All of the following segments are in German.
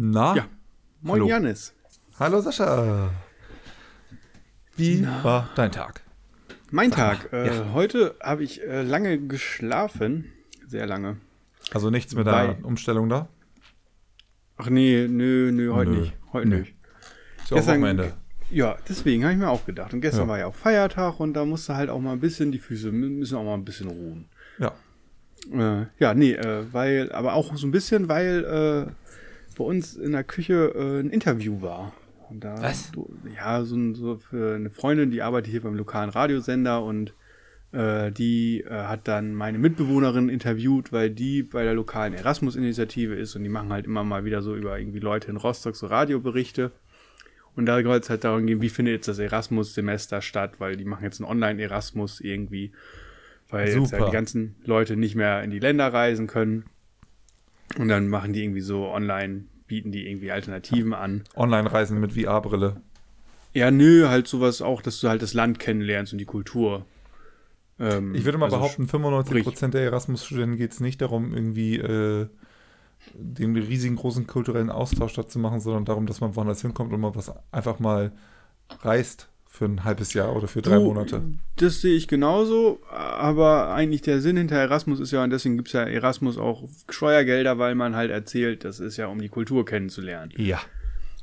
Na? Ja. Moin Hallo. Janis. Hallo Sascha. Wie Na? war dein Tag? Mein Tag. Äh, ja. Heute habe ich äh, lange geschlafen. Sehr lange. Also nichts mit Bei- der Umstellung da? Ach nee, nö, nö, heute Nö. nicht. Heute Nö. nicht. Ist Gestern- Wochenende. Ja, deswegen habe ich mir auch gedacht. Und gestern Ja. war ja auch Feiertag und da musste halt auch mal ein bisschen, die Füße müssen auch mal ein bisschen ruhen. Ja. Äh, ja, nee, äh, weil, aber auch so ein bisschen, weil äh, bei uns in der Küche äh, ein Interview war. Und da, Was? Du, ja, so, so für eine Freundin, die arbeitet hier beim lokalen Radiosender und äh, die äh, hat dann meine Mitbewohnerin interviewt, weil die bei der lokalen Erasmus-Initiative ist und die machen halt immer mal wieder so über irgendwie Leute in Rostock so Radioberichte. Und da soll es halt darum gehen, wie findet jetzt das Erasmus-Semester statt, weil die machen jetzt einen Online-Erasmus irgendwie, weil jetzt Super. ja die ganzen Leute nicht mehr in die Länder reisen können. Und dann machen die irgendwie so online, bieten die irgendwie Alternativen an. Online-Reisen mit VR-Brille. Ja, nö, halt sowas auch, dass du halt das Land kennenlernst und die Kultur. Ähm, Ich würde mal also behaupten, 95% der Erasmus-Studenten geht es nicht darum, irgendwie äh, den riesigen großen kulturellen Austausch dazu zu machen, sondern darum, dass man woanders hinkommt und man was einfach mal reist für ein halbes Jahr oder für drei Du, Monate. Das sehe ich genauso, aber eigentlich der Sinn hinter Erasmus ist ja, und deswegen gibt es ja Erasmus auch Steuergelder, weil man halt erzählt, das ist ja, um die Kultur kennenzulernen. Ja.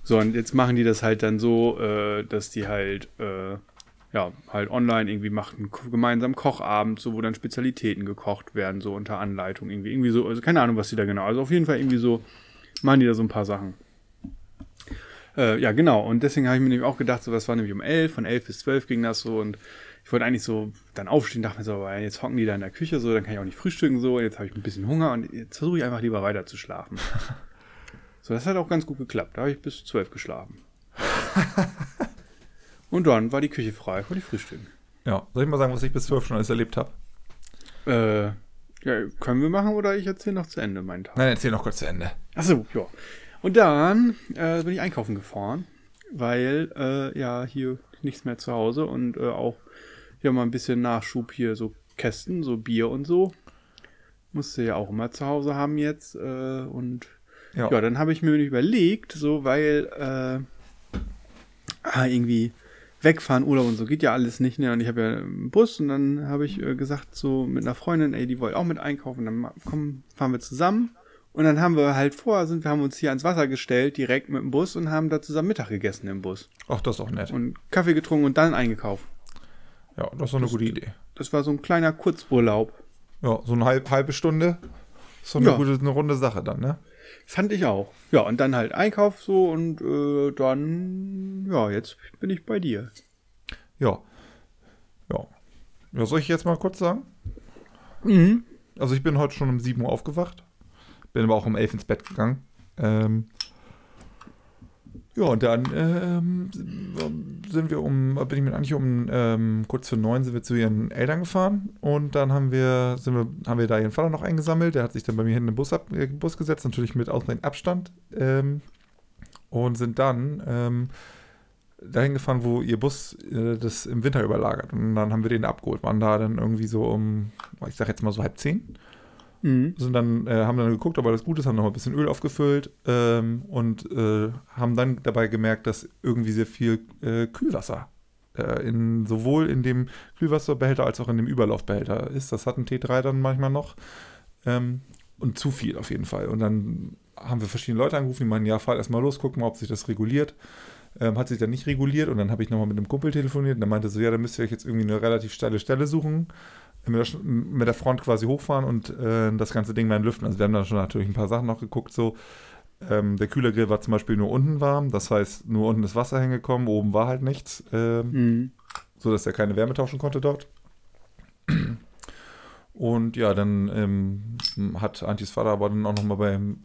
So, und jetzt machen die das halt dann so, äh, dass die halt, äh, ja, halt online irgendwie machen, gemeinsam Kochabend, so, wo dann Spezialitäten gekocht werden, so unter Anleitung irgendwie, irgendwie so, also keine Ahnung, was die da genau, also auf jeden Fall irgendwie so, machen die da so ein paar Sachen. Äh, ja, genau, und deswegen habe ich mir nämlich auch gedacht, so, das war nämlich um 11, von 11 bis 12 ging das so und ich wollte eigentlich so dann aufstehen, dachte mir so, aber jetzt hocken die da in der Küche, so, dann kann ich auch nicht frühstücken, so, und jetzt habe ich ein bisschen Hunger und jetzt versuche ich einfach lieber weiter zu schlafen. So, das hat auch ganz gut geklappt. Da habe ich bis 12 geschlafen. Und dann war die Küche frei, konnte ich frühstücken. Ja. Soll ich mal sagen, was ich bis 12 schon alles erlebt habe? Äh, ja, können wir machen oder ich erzähle noch zu Ende meinen Tag. Nein, erzähl noch kurz zu Ende. Achso, ja. Und dann äh, bin ich einkaufen gefahren, weil äh, ja hier nichts mehr zu Hause und äh, auch hier mal ein bisschen Nachschub hier, so Kästen, so Bier und so. Musste ja auch immer zu Hause haben jetzt. Äh, und Ja. ja, dann habe ich mir überlegt, so, weil äh, ah, irgendwie wegfahren, Urlaub und so geht ja alles nicht, ne? Und ich habe ja einen Bus und dann habe ich äh, gesagt, so mit einer Freundin, ey, die wollte auch mit einkaufen, dann komm, fahren wir zusammen. Und dann haben wir halt vorher sind, wir haben uns hier ans Wasser gestellt, direkt mit dem Bus und haben da zusammen Mittag gegessen im Bus. Ach, das ist auch nett. Und Kaffee getrunken und dann eingekauft. Ja, das ist doch eine gute Idee. Das war so ein kleiner Kurzurlaub. Ja, so eine halb, halbe Stunde. Ist so eine Ja. gute, eine runde Sache dann, ne? Fand ich auch. Ja, und dann halt Einkauf so und äh, dann, ja, jetzt bin ich bei dir. Ja. Ja. Ja, soll ich jetzt mal kurz sagen? Mhm. Also ich bin heute schon um 7 Uhr aufgewacht. Bin aber auch um 11 ins Bett gegangen. Ähm, ja, und dann ähm, sind wir um, bin ich mit eigentlich um ähm, kurz für neun sind wir zu ihren Eltern gefahren und dann haben wir, sind wir, haben wir da ihren Vater noch eingesammelt. Der hat sich dann bei mir hinten im Bus, ab, äh, Bus gesetzt, natürlich mit ausreichend Abstand. Ähm, und sind dann ähm, dahin gefahren, wo ihr Bus äh, das im Winter überlagert. Und dann haben wir den abgeholt. Waren da dann irgendwie so um, ich sag jetzt mal so halb zehn Mhm. sind dann, äh, haben dann geguckt, ob alles gut ist, haben noch ein bisschen Öl aufgefüllt ähm, und äh, haben dann dabei gemerkt, dass irgendwie sehr viel äh, Kühlwasser äh, in, sowohl in dem Kühlwasserbehälter als auch in dem Überlaufbehälter ist. Das hat ein T3 dann manchmal noch. Ähm, und zu viel auf jeden Fall. Und dann haben wir verschiedene Leute angerufen, die meinen, ja, fahr erst mal los, guck mal, ob sich das reguliert. Ähm, hat sich dann nicht reguliert und dann habe ich nochmal mit einem Kumpel telefoniert und der meinte so, ja, dann müsst ihr euch jetzt irgendwie eine relativ steile Stelle suchen, mit der, Front quasi hochfahren und äh, das ganze Ding mal entlüften. Also wir haben dann schon natürlich ein paar Sachen noch geguckt, so. Ähm, der Kühlergrill war zum Beispiel nur unten warm, das heißt, nur unten ist Wasser hingekommen, oben war halt nichts, ähm, Mhm. so dass er keine Wärme tauschen konnte dort. Und ja, dann ähm, hat Antis Vater aber dann auch nochmal beim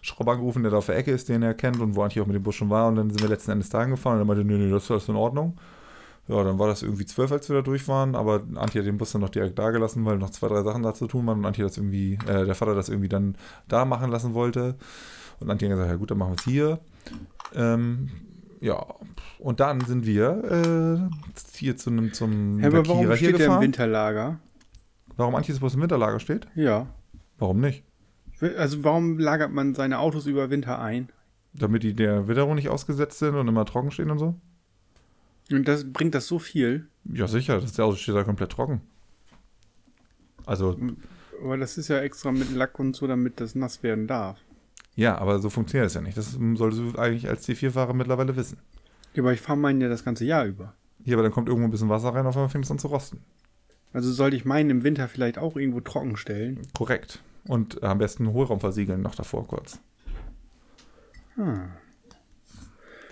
Schrauber angerufen, der da auf der Ecke ist, den er kennt und wo Antje auch mit dem Bus schon war. Und dann sind wir letzten Endes dahin gefahren und er meinte, nee, nee, das ist alles in Ordnung. Ja, dann war das irgendwie zwölf, als wir da durch waren, aber Antje hat den Bus dann noch direkt da gelassen, weil noch zwei, drei Sachen da zu tun waren und Antje das irgendwie, äh, der Vater das irgendwie dann da machen lassen wollte. Und Antje hat gesagt, ja gut, dann machen wir es hier. Ähm, ja, und dann sind wir äh, hier zu einem zum Ja, aber warum steht der im gefahren. Winterlager? Warum Antjes Bus im Winterlager steht? Ja. Warum nicht? Also warum lagert man seine Autos über Winter ein? Damit die der Witterung nicht ausgesetzt sind und immer trocken stehen und so? Und das bringt das so viel. Ja, sicher. Das Auto steht da komplett trocken. Also, Aber das ist ja extra mit Lack und so, damit das nass werden darf. ja, aber so funktioniert das ja nicht. Das solltest du eigentlich als C4-Fahrer mittlerweile wissen. Ja, aber ich fahre meinen ja das ganze Jahr über. Hier, aber dann kommt irgendwo ein bisschen Wasser rein, auf einmal fängt es an zu rosten. Also sollte ich meinen im Winter vielleicht auch irgendwo trocken stellen. Korrekt. Und am besten Hohlraum versiegeln noch davor kurz. Hm.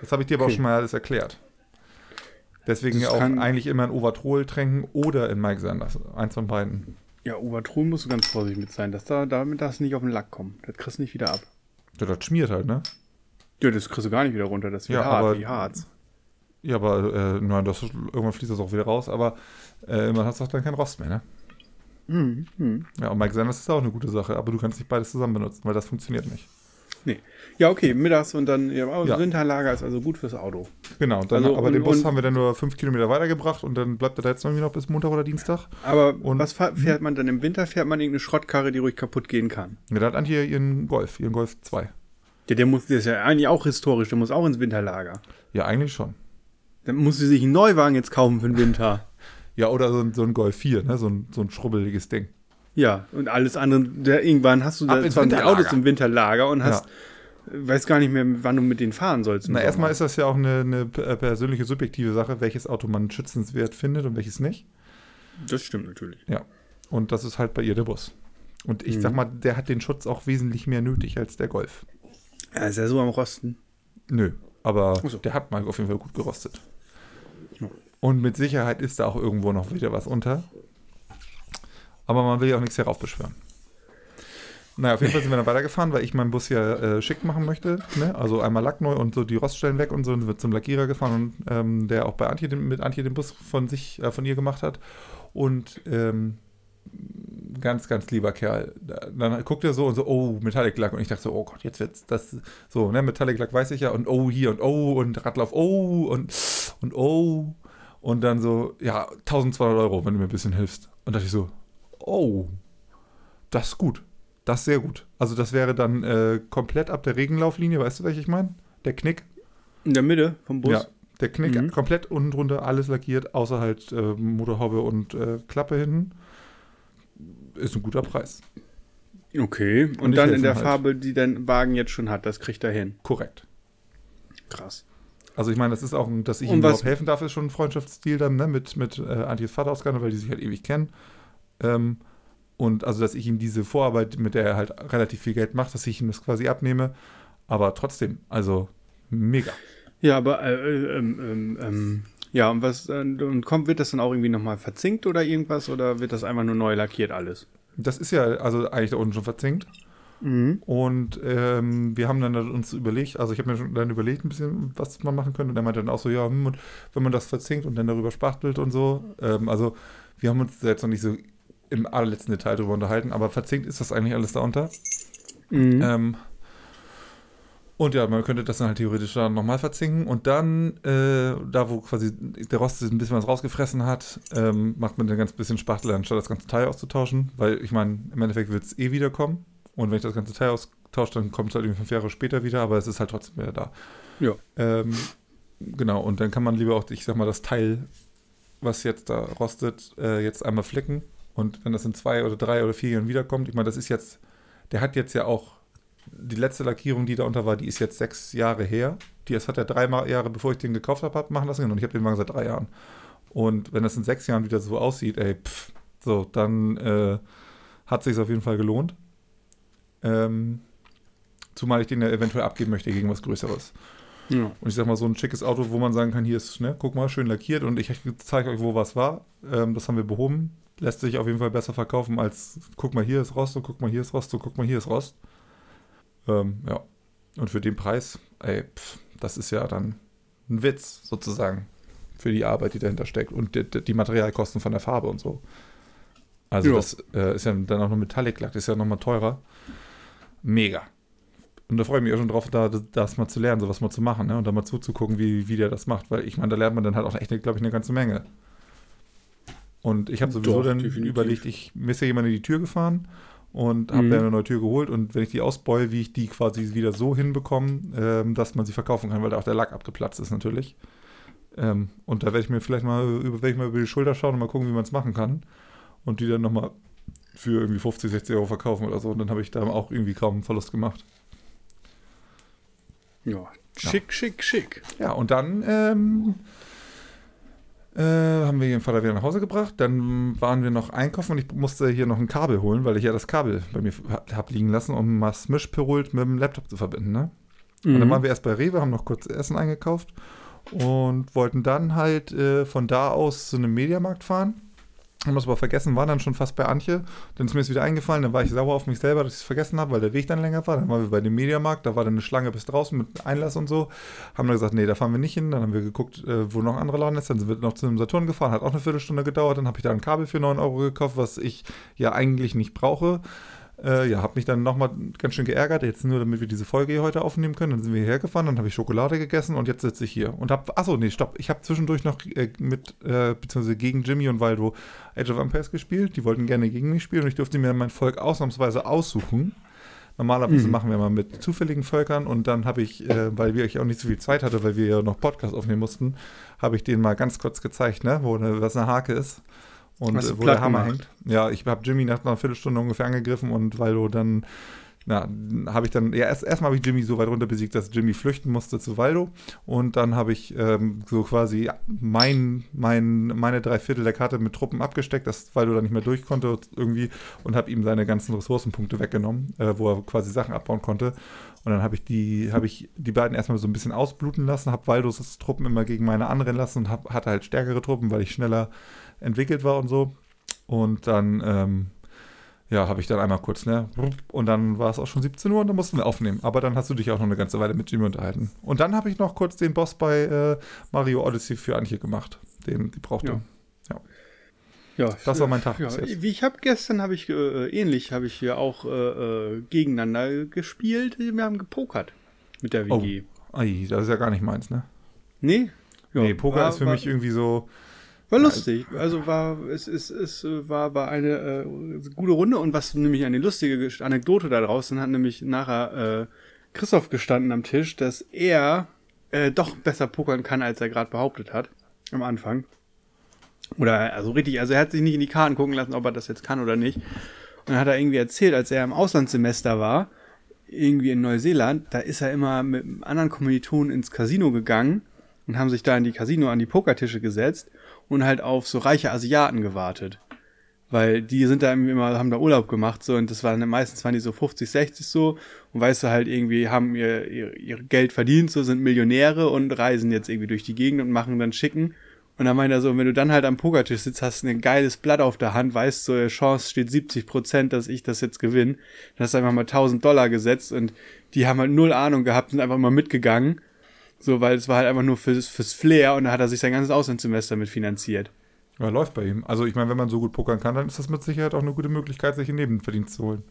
Das habe ich dir aber auch Okay. schon mal alles erklärt. Deswegen Das auch eigentlich immer in Overtrol tränken oder in Mike Sanders. Eins von beiden. Ja, Obertruhen musst du ganz vorsichtig mit sein, dass da, damit du nicht auf den Lack kommen. Das kriegst du nicht wieder ab. Ja, das schmiert halt, ne? Ja, das kriegst du gar nicht wieder runter. Das wird Ja, hart aber- wie Harz. Ja, aber äh, nein, das, irgendwann fließt das auch wieder raus. Aber äh, man hat doch dann keinen Rost mehr, ne? Mhm. Mhm. Ja, und Mike Sanders ist auch eine gute Sache. Aber du kannst nicht beides zusammen benutzen, weil das funktioniert nicht. Nee. Ja, okay, mittags und dann, ja, aber Ja. Winterlager ist also gut fürs Auto. Genau, dann, Also, aber und- den Bus haben wir dann nur fünf Kilometer weitergebracht und dann bleibt er da jetzt irgendwie noch bis Montag oder Dienstag. Aber Und- was fährt man dann im Winter? Fährt man irgendeine Schrottkarre, die ruhig kaputt gehen kann? Ja, da hat Antje ihren Golf, ihren Golf 2. Ja, der muss, der ist ja eigentlich auch historisch, der muss auch ins Winterlager. Ja, eigentlich schon. Dann muss sie sich einen Neuwagen jetzt kaufen für den Winter. Ja, oder so ein, so ein Golf 4, ne? So ein, so ein schrubbeliges Ding. Ja, und alles andere, der, irgendwann hast du Ab da ins 20 Winterlager. Autos im Winterlager und hast, weiß gar nicht mehr, wann du mit denen fahren sollst. Na, erstmal ist das ja auch eine, eine p- persönliche, subjektive Sache, welches Auto man schützenswert findet und welches nicht. Das stimmt natürlich. Und das ist halt bei ihr der Bus. Und ich Mhm. sag mal, der hat den Schutz auch wesentlich mehr nötig als der Golf. Er ist ja so am Rosten. Nö, aber so. der hat mal auf jeden Fall gut gerostet. Ja. Und mit Sicherheit ist da auch irgendwo noch wieder was unter. Aber man will ja auch nichts heraufbeschwören. Naja, auf jeden Fall sind wir dann weitergefahren, weil ich meinen Bus ja äh, schick machen möchte. Ne? Also einmal Lack neu und so die Roststellen weg und so. Und sind wir zum Lackierer gefahren, und, ähm, der auch bei Antje, den- mit Antje den Bus von sich, äh, von ihr gemacht hat. Und ähm, ganz, ganz lieber Kerl. Da- Dann guckt er so und so, oh, Metallic Lack. Und ich dachte so, oh Gott, jetzt wird's das so, ne, Metallic Lack weiß ich ja. Und oh, hier und oh und Radlauf, oh und, und oh. Und dann so, ja, 1200 Euro, wenn du mir ein bisschen hilfst. Und dachte ich so, oh, das ist gut. Das ist sehr gut. Also das wäre dann äh, komplett ab der Regenlauflinie, weißt du, welche ich meine? Der Knick. In der Mitte vom Bus. Ja, der Knick Mhm. komplett unten drunter, alles lackiert, außer halt äh, Motorhaube und äh, Klappe hinten. Ist ein guter Preis. Okay. Und, Und dann in der halt. Farbe, die dein Wagen jetzt schon hat, das kriegt er hin. Korrekt. Krass. Also ich meine, das ist auch, ein, dass ich Und ihm überhaupt helfen darf, ist schon ein Freundschaftsstil dann, ne, mit, mit äh, Antjes Vater ausgegangen, weil die sich halt ewig kennen. Ähm, und also, dass ich ihm diese Vorarbeit, mit der er halt relativ viel Geld macht, dass ich ihm das quasi abnehme. Aber trotzdem, also mega. Ja, aber äh, äh, ähm, ähm, ähm, ja, und was äh, und kommt, wird das dann auch irgendwie nochmal verzinkt oder irgendwas oder wird das einfach nur neu lackiert alles? Das ist ja also eigentlich da unten schon verzinkt. Mhm. Und ähm, wir haben dann uns überlegt, also ich habe mir schon dann überlegt ein bisschen, was man machen könnte. Und er meinte dann auch so, ja, hm, und wenn man das verzinkt und dann darüber spachtelt und so. Ähm, also wir haben uns da jetzt noch nicht so im allerletzten Detail drüber unterhalten, aber verzinkt ist das eigentlich alles da unter. Mhm. Ähm, und ja, man könnte das dann halt theoretisch dann nochmal verzinken und dann, äh, da wo quasi der Rost ein bisschen was rausgefressen hat, ähm, macht man dann ganz bisschen Spachtel, anstatt das ganze Teil auszutauschen, weil ich meine, im Endeffekt wird es eh wiederkommen und wenn ich das ganze Teil austausche, dann kommt es halt irgendwie fünf Jahre später wieder, aber es ist halt trotzdem wieder da. Ja. Ähm, genau, und dann kann man lieber auch, ich sag mal, das Teil, was jetzt da rostet, äh, jetzt einmal flicken und wenn das in zwei oder drei oder vier Jahren wiederkommt, ich meine, das ist jetzt, der hat jetzt ja auch die letzte Lackierung, die da unter war, die ist jetzt sechs Jahre her. Die das hat er drei Jahre, bevor ich den gekauft habe, hab machen lassen. Und ich habe den Wagen seit drei Jahren. Und wenn das in sechs Jahren wieder so aussieht, ey, pff, so, dann äh, hat sich auf jeden Fall gelohnt. Ähm, zumal ich den ja eventuell abgeben möchte gegen was Größeres. ja. Und ich sag mal, so ein schickes Auto, wo man sagen kann, hier ist, ne, guck mal, schön lackiert und ich zeige euch, wo was war. Ähm, das haben wir behoben. Lässt sich auf jeden Fall besser verkaufen als, guck mal, hier ist Rost und guck mal, hier ist Rost und guck mal, hier ist Rost. Ähm, ja. Und für den Preis, ey, pff, das ist ja dann ein Witz sozusagen für die Arbeit, die dahinter steckt und die, die Materialkosten von der Farbe und so. Also Ja. das äh, ist ja dann auch noch Metallic-Lack, das ist ja nochmal teurer. Mega. Und da freue ich mich auch schon drauf, da, das mal zu lernen, sowas mal zu machen, ne? Und da mal zuzugucken, wie, wie der das macht. Weil ich meine, da lernt man dann halt auch echt, glaube ich, eine ganze Menge. Und ich habe sowieso Doch, dann definitiv. überlegt, ich mir ist ja jemand in die Tür gefahren und habe Mhm. mir eine neue Tür geholt und wenn ich die ausbeule, wie ich die quasi wieder so hinbekomme, ähm, dass man sie verkaufen kann, weil da auch der Lack abgeplatzt ist natürlich. Ähm, und da werde ich mir vielleicht mal über, ich mal über die Schulter schauen und mal gucken, wie man es machen kann. Und die dann nochmal für irgendwie 50, 60 Euro verkaufen oder so. Und dann habe ich da auch irgendwie kaum einen Verlust gemacht. Ja, schick, schick, schick. Ja, und dann ähm, äh, haben wir ihren Vater wieder nach Hause gebracht. Dann waren wir noch einkaufen und ich musste hier noch ein Kabel holen, weil ich ja das Kabel bei mir habe liegen lassen, um mal Smish-Perult mit dem Laptop zu verbinden. Ne? Und Mhm. dann waren wir erst bei Rewe, haben noch kurz Essen eingekauft und wollten dann halt äh, von da aus zu einem Mediamarkt fahren. Haben das aber vergessen, waren dann schon fast bei Antje. Dann ist mir es wieder eingefallen, dann war ich sauer auf mich selber, dass ich es vergessen habe, weil der Weg dann länger war. Dann waren wir bei dem Mediamarkt, da war dann eine Schlange bis draußen mit Einlass und so. Haben dann gesagt, nee, da fahren wir nicht hin. Dann haben wir geguckt, äh, wo noch ein anderer Laden ist. Dann sind wir noch zu einem Saturn gefahren, hat auch eine Viertelstunde gedauert. Dann habe ich da ein Kabel für 9 Euro gekauft, was ich ja eigentlich nicht brauche. Äh, ja, habe mich dann nochmal ganz schön geärgert, jetzt nur damit wir diese Folge hier heute aufnehmen können. Dann sind wir hierher gefahren, dann habe ich Schokolade gegessen und jetzt sitze ich hier. Und habe, achso, nee, stopp, ich habe zwischendurch noch äh, mit, äh, beziehungsweise gegen Jimmy und Waldo Age of Empires gespielt. Die wollten gerne gegen mich spielen und ich durfte mir mein Volk ausnahmsweise aussuchen. Normalerweise Mhm. machen wir mal mit zufälligen Völkern und dann habe ich, äh, weil wir auch nicht so viel Zeit hatte, weil wir ja noch Podcast aufnehmen mussten, habe ich denen mal ganz kurz gezeigt, ne, wo eine, was eine Hake ist und äh, wo der Hammer gemacht? hängt. Ja, ich habe Jimmy nach einer Viertelstunde ungefähr angegriffen und weil du dann, na, habe ich dann, ja, erst erstmal habe ich Jimmy so weit runter besiegt, dass Jimmy flüchten musste zu Waldo und dann habe ich ähm, so quasi mein, mein, meine drei Viertel der Karte mit Truppen abgesteckt, dass Waldo dann nicht mehr durch konnte irgendwie und habe ihm seine ganzen Ressourcenpunkte weggenommen, äh, wo er quasi Sachen abbauen konnte. Und dann habe ich die, habe ich die beiden erstmal so ein bisschen ausbluten lassen, habe Waldos Truppen immer gegen meine anrennen lassen und hab, hatte halt stärkere Truppen, weil ich schneller entwickelt war und so. Und dann, ähm, ja, habe ich dann einmal kurz, ne? Und dann war es auch schon 17 Uhr und dann mussten wir aufnehmen. Aber dann hast du dich auch noch eine ganze Weile mit Jimmy unterhalten. Und dann habe ich noch kurz den Boss bei äh, Mario Odyssey für Antje gemacht, den die brauchte. Ja. Ja, Das war mein Tag Ja, wie ich habe gestern habe ich äh, ähnlich habe ich hier auch äh, äh, gegeneinander gespielt. Wir haben gepokert mit der Oh. WG. Ei, das ist ja gar nicht meins, ne? Nee? Ja, nee, Poker war- ist für war, mich irgendwie so. War lustig. Also war es es es war war eine äh, gute Runde und was nämlich eine lustige Anekdote da draußen hat nämlich nachher äh, Christoph gestanden am Tisch, dass er äh, doch besser pokern kann, als er gerade behauptet hat am Anfang. Oder also richtig, also er hat sich nicht in die Karten gucken lassen, ob er das jetzt kann oder nicht. Und dann hat er irgendwie erzählt, als er im Auslandssemester war, irgendwie in Neuseeland, da ist er immer mit einem anderen Kommilitonen ins Casino gegangen und haben sich da in die Casino an die Pokertische gesetzt und halt auf so reiche Asiaten gewartet. Weil die sind da immer, haben da Urlaub gemacht, so, und das waren meistens waren die so 50, 60 so, und weißt du halt irgendwie, haben ihr, ihr, ihr Geld verdient, so, sind Millionäre und reisen jetzt irgendwie durch die Gegend und machen dann schicken. Und dann meint er so, wenn du dann halt am Pokertisch sitzt, hast ein geiles Blatt auf der Hand, weißt so, Chance steht 70 Prozent, dass ich das jetzt gewinne. Dann hast du einfach mal 1000 Dollar gesetzt und die haben halt null Ahnung gehabt, sind einfach mal mitgegangen. So, weil es war halt einfach nur fürs, fürs Flair und da hat er sich sein ganzes Auslandssemester mit finanziert. Ja, läuft bei ihm. Also ich meine, wenn man so gut pokern kann, dann ist das mit Sicherheit auch eine gute Möglichkeit, sich einen Nebenverdienst zu holen.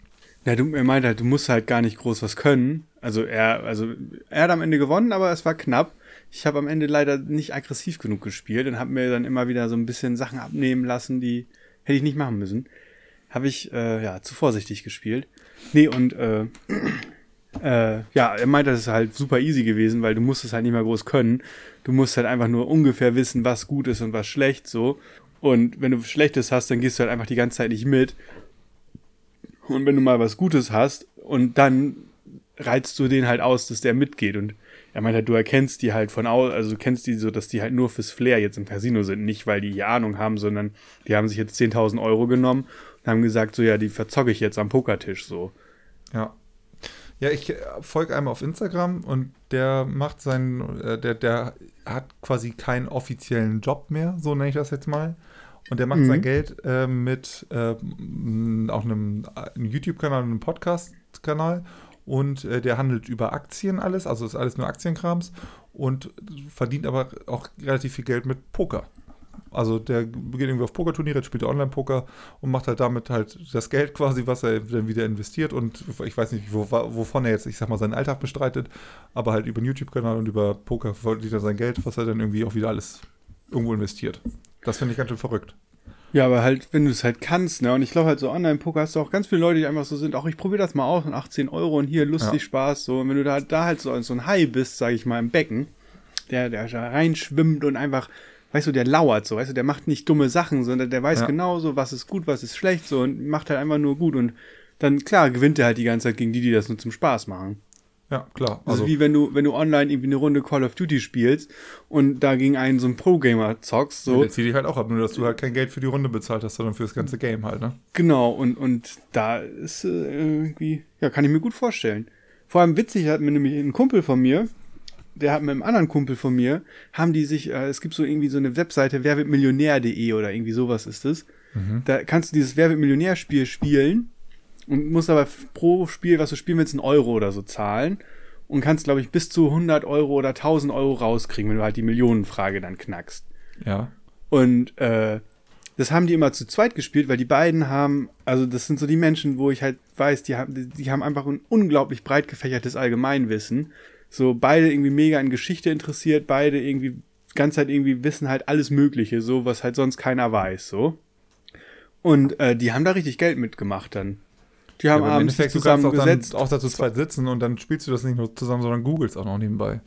Ja, du, er meint halt, du musst halt gar nicht groß was können. Also er, also er hat am Ende gewonnen, aber es war knapp. Ich habe am Ende leider nicht aggressiv genug gespielt und habe mir dann immer wieder so ein bisschen Sachen abnehmen lassen, die hätte ich nicht machen müssen. Habe ich äh, ja zu vorsichtig gespielt. Nee, und äh, äh, ja, er meinte, das ist halt super easy gewesen, weil du musst es halt nicht mal groß können. Du musst halt einfach nur ungefähr wissen, was gut ist und was schlecht so. Und wenn du Schlechtes hast, dann gehst du halt einfach die ganze Zeit nicht mit. Und wenn du mal was Gutes hast und dann reizt du den halt aus, dass der mitgeht. Und er meint halt, du erkennst die halt von aus, also du kennst die so, dass die halt nur fürs Flair jetzt im Casino sind. Nicht, weil die hier Ahnung haben, sondern die haben sich jetzt 10.000 Euro genommen und haben gesagt, so ja, die verzocke ich jetzt am Pokertisch so. Ja. Ja, ich äh, folge einem auf Instagram und der macht seinen, äh, der, der hat quasi keinen offiziellen Job mehr, so nenne ich das jetzt mal. Und der macht Mhm. sein Geld äh, mit äh, auch einem, einem YouTube-Kanal und einem Podcast-Kanal. Und äh, der handelt über Aktien alles, also ist alles nur Aktienkrams und verdient aber auch relativ viel Geld mit Poker. Also der geht irgendwie auf Pokerturniere, spielt Online-Poker und macht halt damit halt das Geld quasi, was er dann wieder investiert und ich weiß nicht, wo, wovon er jetzt, ich sag mal, seinen Alltag bestreitet, aber halt über den YouTube-Kanal und über Poker verdient er sein Geld, was er dann irgendwie auch wieder alles irgendwo investiert. Das finde ich ganz schön verrückt. Ja, aber halt, wenn du es halt kannst, ne? Und ich glaube halt so Online-Poker hast du auch ganz viele Leute, die einfach so sind, auch ich probiere das mal aus und 18 Euro und hier lustig Ja. Spaß, so. Und wenn du da, da halt so, so ein Hai bist, sag ich mal, im Becken, der, der da reinschwimmt und einfach, weißt du, der lauert so, weißt du, der macht nicht dumme Sachen, sondern der weiß Ja. genau so, was ist gut, was ist schlecht, so und macht halt einfach nur gut und dann, klar, gewinnt er halt die ganze Zeit gegen die, die das nur zum Spaß machen. Ja, klar. Also Also, wie wenn du, wenn du online irgendwie eine Runde Call of Duty spielst und da gegen einen so einen Pro-Gamer zockst, so. der zieht dich halt auch ab, nur dass du halt kein Geld für die Runde bezahlt hast, sondern für das ganze Game halt, ne? Genau, und, und da ist äh, irgendwie, ja, kann ich mir gut vorstellen. Vor allem witzig hat mir nämlich ein Kumpel von mir, der hat mit einem anderen Kumpel von mir, haben die sich, äh, es gibt so irgendwie so eine Webseite, wer wird Millionär.de oder irgendwie sowas ist es. Da kannst du dieses Wer wird Millionär-Spiel spielen und musst aber pro Spiel, was du spielen willst, einen Euro oder so zahlen und kannst, glaube ich, bis zu 100 Euro oder 1000 Euro rauskriegen, wenn du halt die Millionenfrage dann knackst. Ja. Und äh, das haben die immer zu zweit gespielt, weil die beiden haben, also das sind so die Menschen, wo ich halt weiß, die haben, die haben einfach ein unglaublich breit gefächertes Allgemeinwissen. So beide irgendwie mega in Geschichte interessiert, beide irgendwie ganze Zeit irgendwie wissen halt alles Mögliche, so was halt sonst keiner weiß, so. Und äh, die haben da richtig Geld mitgemacht dann. Die haben im abends Endeffekt, du kannst auch, dann, auch dazu zweit sitzen und dann spielst du das nicht nur zusammen, sondern googelst auch noch nebenbei.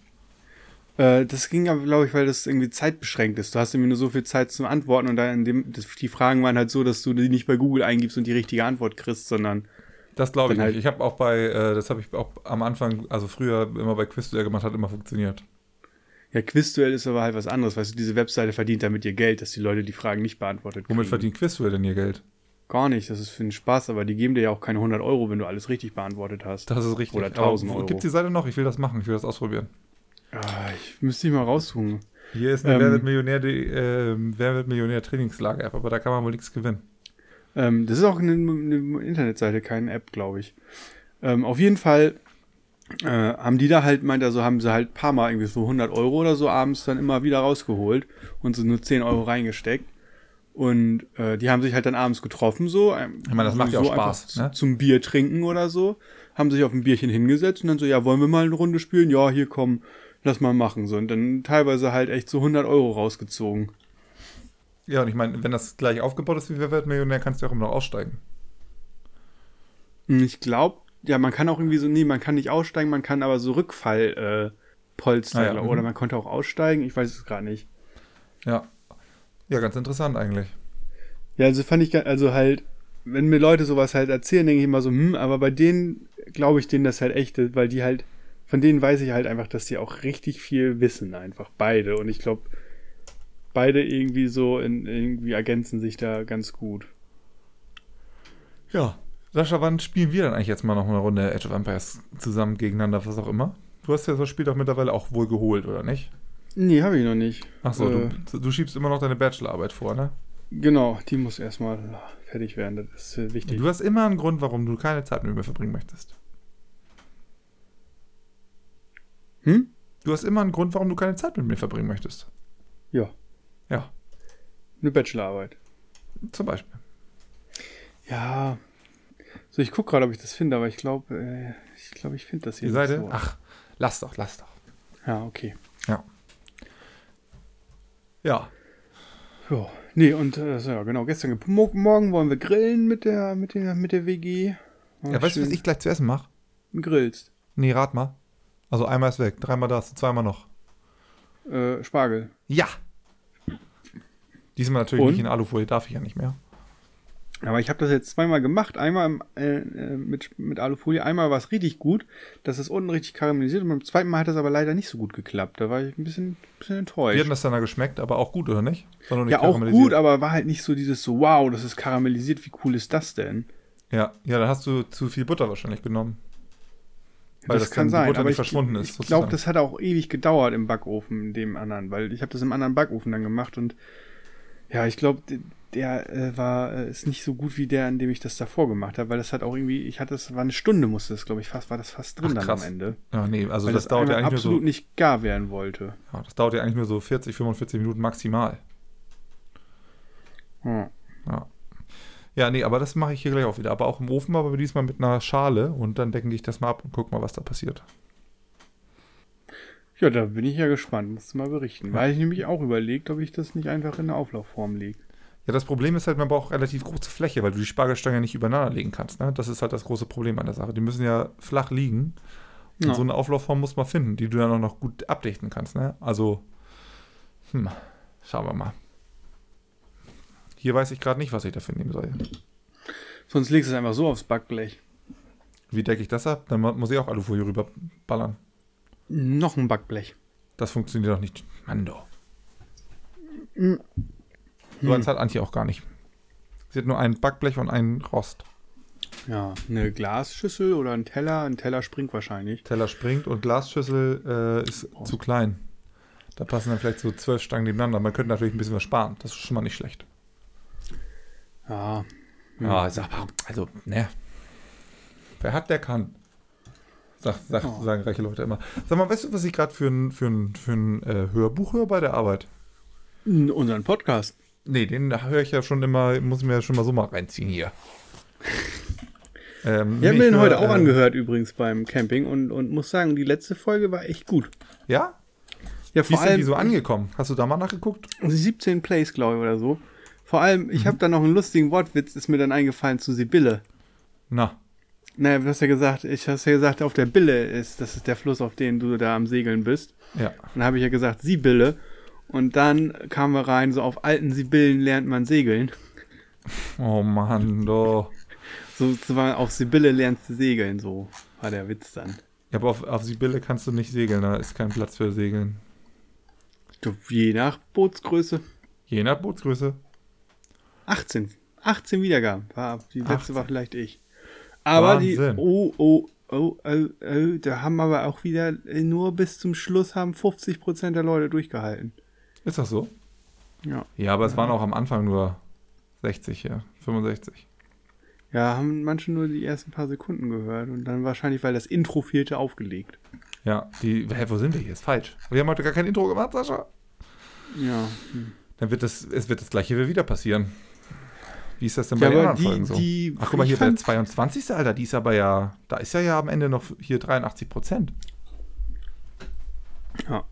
Äh, das ging aber, glaube ich, weil das irgendwie zeitbeschränkt ist. Du hast irgendwie nur so viel Zeit zum Antworten und dann in dem, das, die Fragen waren halt so, dass du die nicht bei Google eingibst und die richtige Antwort kriegst, sondern Das glaube ich Dann nicht. halt- Ich habe auch bei, äh, das habe ich auch am Anfang, also früher immer bei Quizduell gemacht, hat immer funktioniert. ja, Quizduell ist aber halt was anderes. Weißt du, diese Webseite verdient damit ihr Geld, dass die Leute die Fragen nicht beantwortet kriegen. Womit verdient Quizduell denn ihr Geld? Gar nicht, das ist für den Spaß, aber die geben dir ja auch keine 100 Euro, wenn du alles richtig beantwortet hast. Das ist richtig. Oder 1000 Euro. Gibt die Seite noch? Ich will das machen, ich will das ausprobieren. Ah, ich müsste dich mal raussuchen. Hier ist eine Ähm, Wer wird Millionär, die, Wer wird Millionär Trainingslager-App, aber da kann man wohl nichts gewinnen. Ähm, das ist auch eine, eine Internetseite, keine App, glaube ich. Ähm, auf jeden Fall äh, haben die da halt, meint er so, haben sie halt ein paar Mal irgendwie so 100 Euro oder so abends dann immer wieder rausgeholt und so nur 10 Euro reingesteckt. Und äh, die haben sich halt dann abends getroffen, so. ähm, Ich meine, das macht ja auch Spaß, ne? Zum Bier trinken oder so. Haben sich auf ein Bierchen hingesetzt und dann so, ja, wollen wir mal eine Runde spielen? Ja, hier komm, lass mal machen. So. Und dann teilweise halt echt so 100 Euro rausgezogen. Ja, und ich meine, wenn das gleich aufgebaut ist wie Wer wird Millionär, kannst du auch immer noch aussteigen. Hm, Ich glaube, ja, man kann auch irgendwie so, nee, man kann nicht aussteigen, man kann aber so Rückfall äh, Polster, Ah ja, glaub- mhm. oder man konnte auch aussteigen, ich weiß es gerade nicht. Ja. Ja, ganz interessant eigentlich. Ja, also fand ich, also halt, wenn mir Leute sowas halt erzählen, denke ich immer so, hm, aber bei denen glaube ich denen das halt echt, weil die halt, von denen weiß ich halt einfach, dass die auch richtig viel wissen, einfach beide. Und ich glaube, beide irgendwie so, in, irgendwie ergänzen sich da ganz gut. Ja. Sascha, wann spielen wir dann eigentlich jetzt mal noch eine Runde Age of Empires zusammen gegeneinander, was auch immer? Du hast ja das Spiel doch mittlerweile auch wohl geholt, oder nicht? Nee, habe ich noch nicht. Achso, Äh, du, du schiebst immer noch deine Bachelorarbeit vor, ne? Genau, die muss erstmal fertig werden, das ist äh, wichtig. Du hast immer einen Grund, warum du keine Zeit mit mir verbringen möchtest. Hm? Du hast immer einen Grund, warum du keine Zeit mit mir verbringen möchtest. Ja. Ja, Eine Bachelorarbeit. zum Beispiel. Ja. So, ich gucke gerade, ob ich das finde, aber ich glaube, äh, ich glaube, ich finde das hier Die Seite? so. Ach, lass doch, lass doch. Ja, okay. Ja. Ja. Nee, und äh, so, ja, genau, gestern morgen wollen wir grillen mit der, mit der, mit der WG. Ja, weißt du, was ich gleich zu essen mache? grillst? Nee, rat mal. Also einmal ist weg, dreimal das, zweimal noch. Äh, Spargel. Ja! Diesmal natürlich Und? nicht in Alufolie, darf ich ja nicht mehr. Aber ich habe das jetzt zweimal gemacht. Einmal im, äh, äh, mit, mit Alufolie, einmal war es richtig gut. Das ist unten richtig karamellisiert. Und beim zweiten Mal hat das aber leider nicht so gut geklappt. Da war ich ein bisschen, bisschen Wie enttäuscht. hat denn das dann da geschmeckt? Aber auch gut, oder nicht? Nicht Ja, auch gut, aber war halt nicht so dieses so, wow, das ist karamellisiert, wie cool ist das denn? Ja, ja, da hast du zu viel Butter wahrscheinlich genommen. Weil das, das kann dann die sein, Butter aber nicht ich, verschwunden ist, ich glaube, das hat auch ewig gedauert im Backofen, in dem anderen, weil ich habe das im anderen Backofen dann gemacht und ja, ich glaube, der äh, war äh, ist nicht so gut wie der, an dem ich das davor gemacht habe, weil das hat auch irgendwie, ich hatte das war eine Stunde musste das, glaube ich, fast war das fast drin Ach, dann am Ende, Ja, nee, also weil das, das, dauert ja eigentlich nur absolut so. nicht gar werden wollte. Ja, das dauert ja eigentlich nur so 40, 45 Minuten maximal. Ja. Ja. Ja, nee, aber das mache ich hier gleich auch wieder. Aber auch im Ofen, aber diesmal mit einer Schale und dann decke ich das mal ab und guck mal, was da passiert. Ja, da bin ich ja gespannt, musst du mal berichten, weil ich nämlich auch überlegt, ob ich das nicht einfach in eine Auflaufform lege. Ja, das Problem ist halt, man braucht relativ große Fläche, weil du die Spargelstangen nicht übereinander legen kannst. Ne? Das ist halt das große Problem an der Sache. Die müssen ja flach liegen. Und Ja. so eine Auflaufform muss man finden, die du dann auch noch gut abdichten kannst. Ne? Also, hm, schauen wir mal. Hier weiß ich gerade nicht, was ich dafür nehmen soll. Sonst legst du es einfach so aufs Backblech. Wie decke ich das ab? Dann muss ich auch Alufolie rüberballern. Noch ein Backblech. Das funktioniert doch nicht. Mann, doch. Hm. So eins hat Antje auch gar nicht. Sie hat nur ein Backblech und einen Rost. Ja, eine Glasschüssel oder ein Teller. Ein Teller springt wahrscheinlich. Teller springt und Glasschüssel äh, ist zu klein. Da passen dann vielleicht so zwölf Stangen nebeneinander. Man könnte natürlich ein bisschen was sparen. Das ist schon mal nicht schlecht. Ja. Ja, also, also ne. Wer hat, der kann. Sag, sag, Oh. Sagen reiche Leute immer. Sag mal, weißt du, was ich gerade für ein, für ein, für ein äh, Hörbuch höre bei der Arbeit? Unseren Podcast. Nee, den höre ich ja schon immer, muss mir ja schon mal so mal reinziehen hier. ähm, Ich habe mir den heute auch äh, angehört übrigens beim Camping und, und muss sagen, die letzte Folge war echt gut. Ja? Ja, Wie vor ist denn allem die so angekommen? Hast du da mal nachgeguckt? 17 Plays, glaube ich, oder so. Vor allem, ich habe da noch einen lustigen Wortwitz, ist mir dann eingefallen zu Sibylle. Na, Naja, du hast ja gesagt, ich hast ja gesagt, auf der Bille ist, das ist der Fluss, auf dem du da am Segeln bist. ja. Dann habe ich ja gesagt, Sibylle. Und dann kamen wir rein, so auf alten Sibyllen lernt man segeln. Oh Mann, doch. So, auf Sibylle lernst du segeln, so war der Witz dann. Ja, aber auf, auf Sibylle kannst du nicht segeln, da ist kein Platz für Segeln. Du, Je nach Bootsgröße. Je nach Bootsgröße. 18. 18 Wiedergaben. War, die letzte 18. war vielleicht ich. Aber Wahnsinn. die. Oh, oh, oh, oh, oh, da haben aber auch wieder äh, nur bis zum Schluss haben 50% der Leute durchgehalten. Ist das so? Ja. Ja, aber es waren auch am Anfang nur 60, ja. 65. Ja, haben manche nur die ersten paar Sekunden gehört und dann wahrscheinlich, weil das Intro fehlte, aufgelegt. Ja, die. Hä, wo sind wir hier? Ist falsch. Wir haben heute gar kein Intro gemacht, Sascha. Ja. hm. Dann wird das, es wird das gleiche wieder passieren. Wie ist das denn Ja, bei den anderen die- Folgen so? die- Ach, guck mal, hier der fand- 22. Alter, die ist aber ja, da ist ja ja am Ende noch hier 83 Prozent. Ja.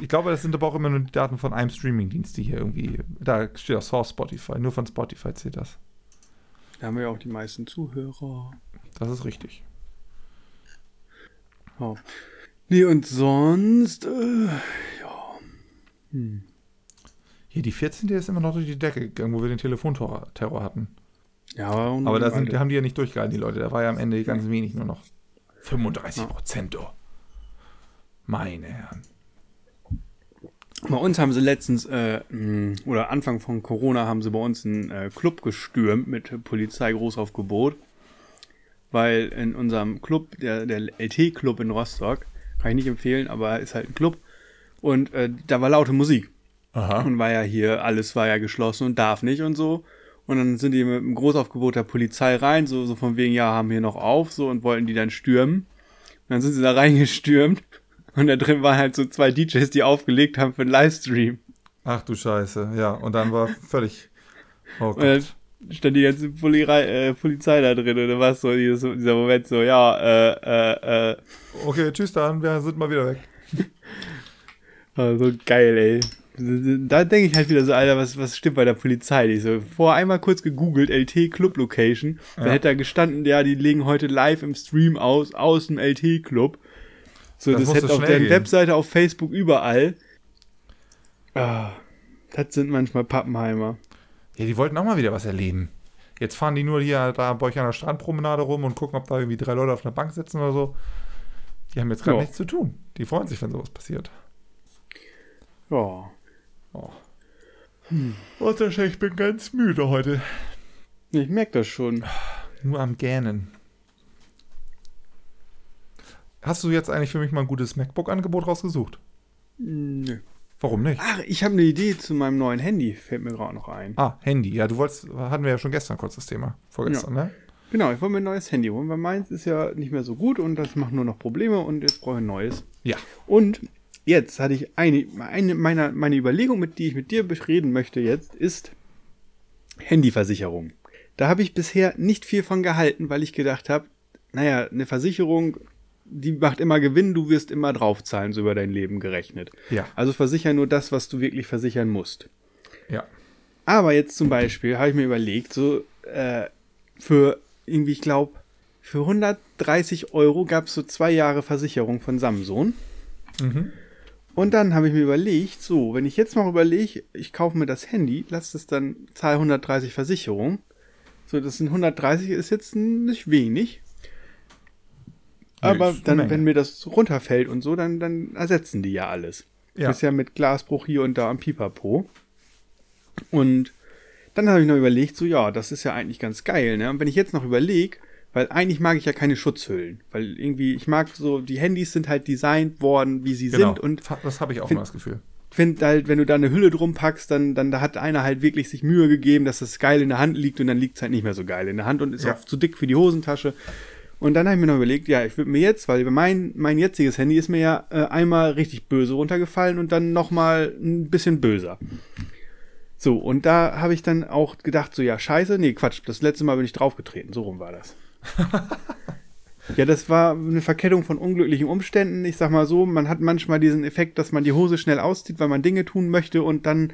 Ich glaube, das sind aber auch immer nur die Daten von einem Streamingdienst, die hier irgendwie, da steht auch Source Spotify, nur von Spotify zählt das. Da haben wir ja auch die meisten Zuhörer. Das ist richtig. Ja. Nee, und sonst, äh, ja. Hm. Hier, die 14. ist immer noch durch die Decke gegangen, wo wir den Telefonterror Terror hatten. Ja, aber, Aber da sind, haben die ja nicht durchgehalten, die Leute. Da war ja am Ende ganz wenig nur noch. 35 Prozent, oh. Meine Herren. Bei uns haben sie letztens, äh, mh, oder Anfang von Corona, haben sie bei uns einen äh, Club gestürmt mit Polizei Großaufgebot. Weil in unserem Club, der, der LT-Club in Rostock, kann ich nicht empfehlen, aber ist halt ein Club. Und äh, da war laute Musik. Aha. Und war ja hier, alles war ja geschlossen und darf nicht und so. Und dann sind die mit einem Großaufgebot der Polizei rein, so, so von wegen, ja, haben hier noch auf, so, und wollten die dann stürmen. Und dann sind sie da reingestürmt. Und da drin waren halt so zwei DJs, die aufgelegt haben für einen Livestream. Ach du Scheiße, ja. Und dann war völlig. Oh Und dann Gott. stand die ganze Polirei, äh, Polizei da drin und dann war es so dieses, dieser Moment so, ja, äh, äh, äh, Okay, tschüss dann, wir sind mal wieder weg. war so geil, ey. Da denke ich halt wieder so, Alter, was, was stimmt bei der Polizei? Ich so, vorher einmal kurz gegoogelt, LT Club Location. Da Ja. hätte da gestanden, ja, die legen heute live im Stream aus, aus dem LT Club. So, Das das, hätte auf deren gehen. Webseite, auf Facebook, überall. Ah, das sind manchmal Pappenheimer. Ja, die wollten auch mal wieder was erleben. Jetzt fahren die nur hier da bei euch an der Strandpromenade rum und gucken, ob da irgendwie drei Leute auf einer Bank sitzen oder so. Die haben jetzt gerade nichts zu tun. Die freuen sich, wenn sowas passiert. Ja. Oh. Oh, Sascha, ich bin ganz müde heute. Ich merke das schon. Nur am Gähnen. Hast du jetzt eigentlich für mich mal ein gutes MacBook-Angebot rausgesucht? Nö. Warum nicht? Ach, ich habe eine Idee zu meinem neuen Handy, fällt mir gerade noch ein. Ah, Handy. Ja, du wolltest, hatten wir ja schon gestern kurz das Thema. Vorgestern, ne? Genau, ich wollte mir ein neues Handy holen, weil meins ist ja nicht mehr so gut und das macht nur noch Probleme und jetzt brauche ich ein neues. Ja. Und jetzt hatte ich eine, eine meiner, meine Überlegung, mit die ich mit dir bereden möchte jetzt, ist Handyversicherung. Da habe ich bisher nicht viel von gehalten, weil ich gedacht habe, naja, eine Versicherung, die macht immer Gewinn, du wirst immer draufzahlen, so über dein Leben gerechnet. Ja. Also versicher nur das, was du wirklich versichern musst. Ja. Aber jetzt zum Beispiel habe ich mir überlegt, so äh, für irgendwie, ich glaube, für 130 Euro gab es so zwei Jahre Versicherung von Samsung. Mhm. Und dann habe ich mir überlegt, so, wenn ich jetzt noch überlege, ich kaufe mir das Handy, lasse es dann, zahle 130 Versicherung. So, das sind 130, ist jetzt nicht wenig. Aber dann, Menge. wenn mir das runterfällt und so, dann, dann ersetzen die ja alles. Ja. Das ist ja mit Glasbruch hier und da am Pipapo. Und dann habe ich noch überlegt, so, ja, das ist ja eigentlich ganz geil, ne? Und wenn ich jetzt noch überlege, weil eigentlich mag ich ja keine Schutzhüllen, weil irgendwie, ich mag so, die Handys sind halt designt worden, wie sie Genau. sind und das habe ich auch Find- mal das Gefühl. finde halt, wenn du da eine Hülle drum packst, dann, dann da hat einer halt wirklich sich Mühe gegeben, dass das geil in der Hand liegt und dann liegt es halt nicht mehr so geil in der Hand und ist Ja. auch zu dick für die Hosentasche. Und dann habe ich mir noch überlegt, ja, ich würde mir jetzt, weil mein, mein jetziges Handy ist mir ja äh, einmal richtig böse runtergefallen und dann nochmal ein bisschen böser. So, und da habe ich dann auch gedacht, so, ja, scheiße, nee, Quatsch, das letzte Mal bin ich draufgetreten, so rum war das. ja, das war eine Verkettung von unglücklichen Umständen. Ich sag mal so, man hat manchmal diesen Effekt, dass man die Hose schnell auszieht, weil man Dinge tun möchte und dann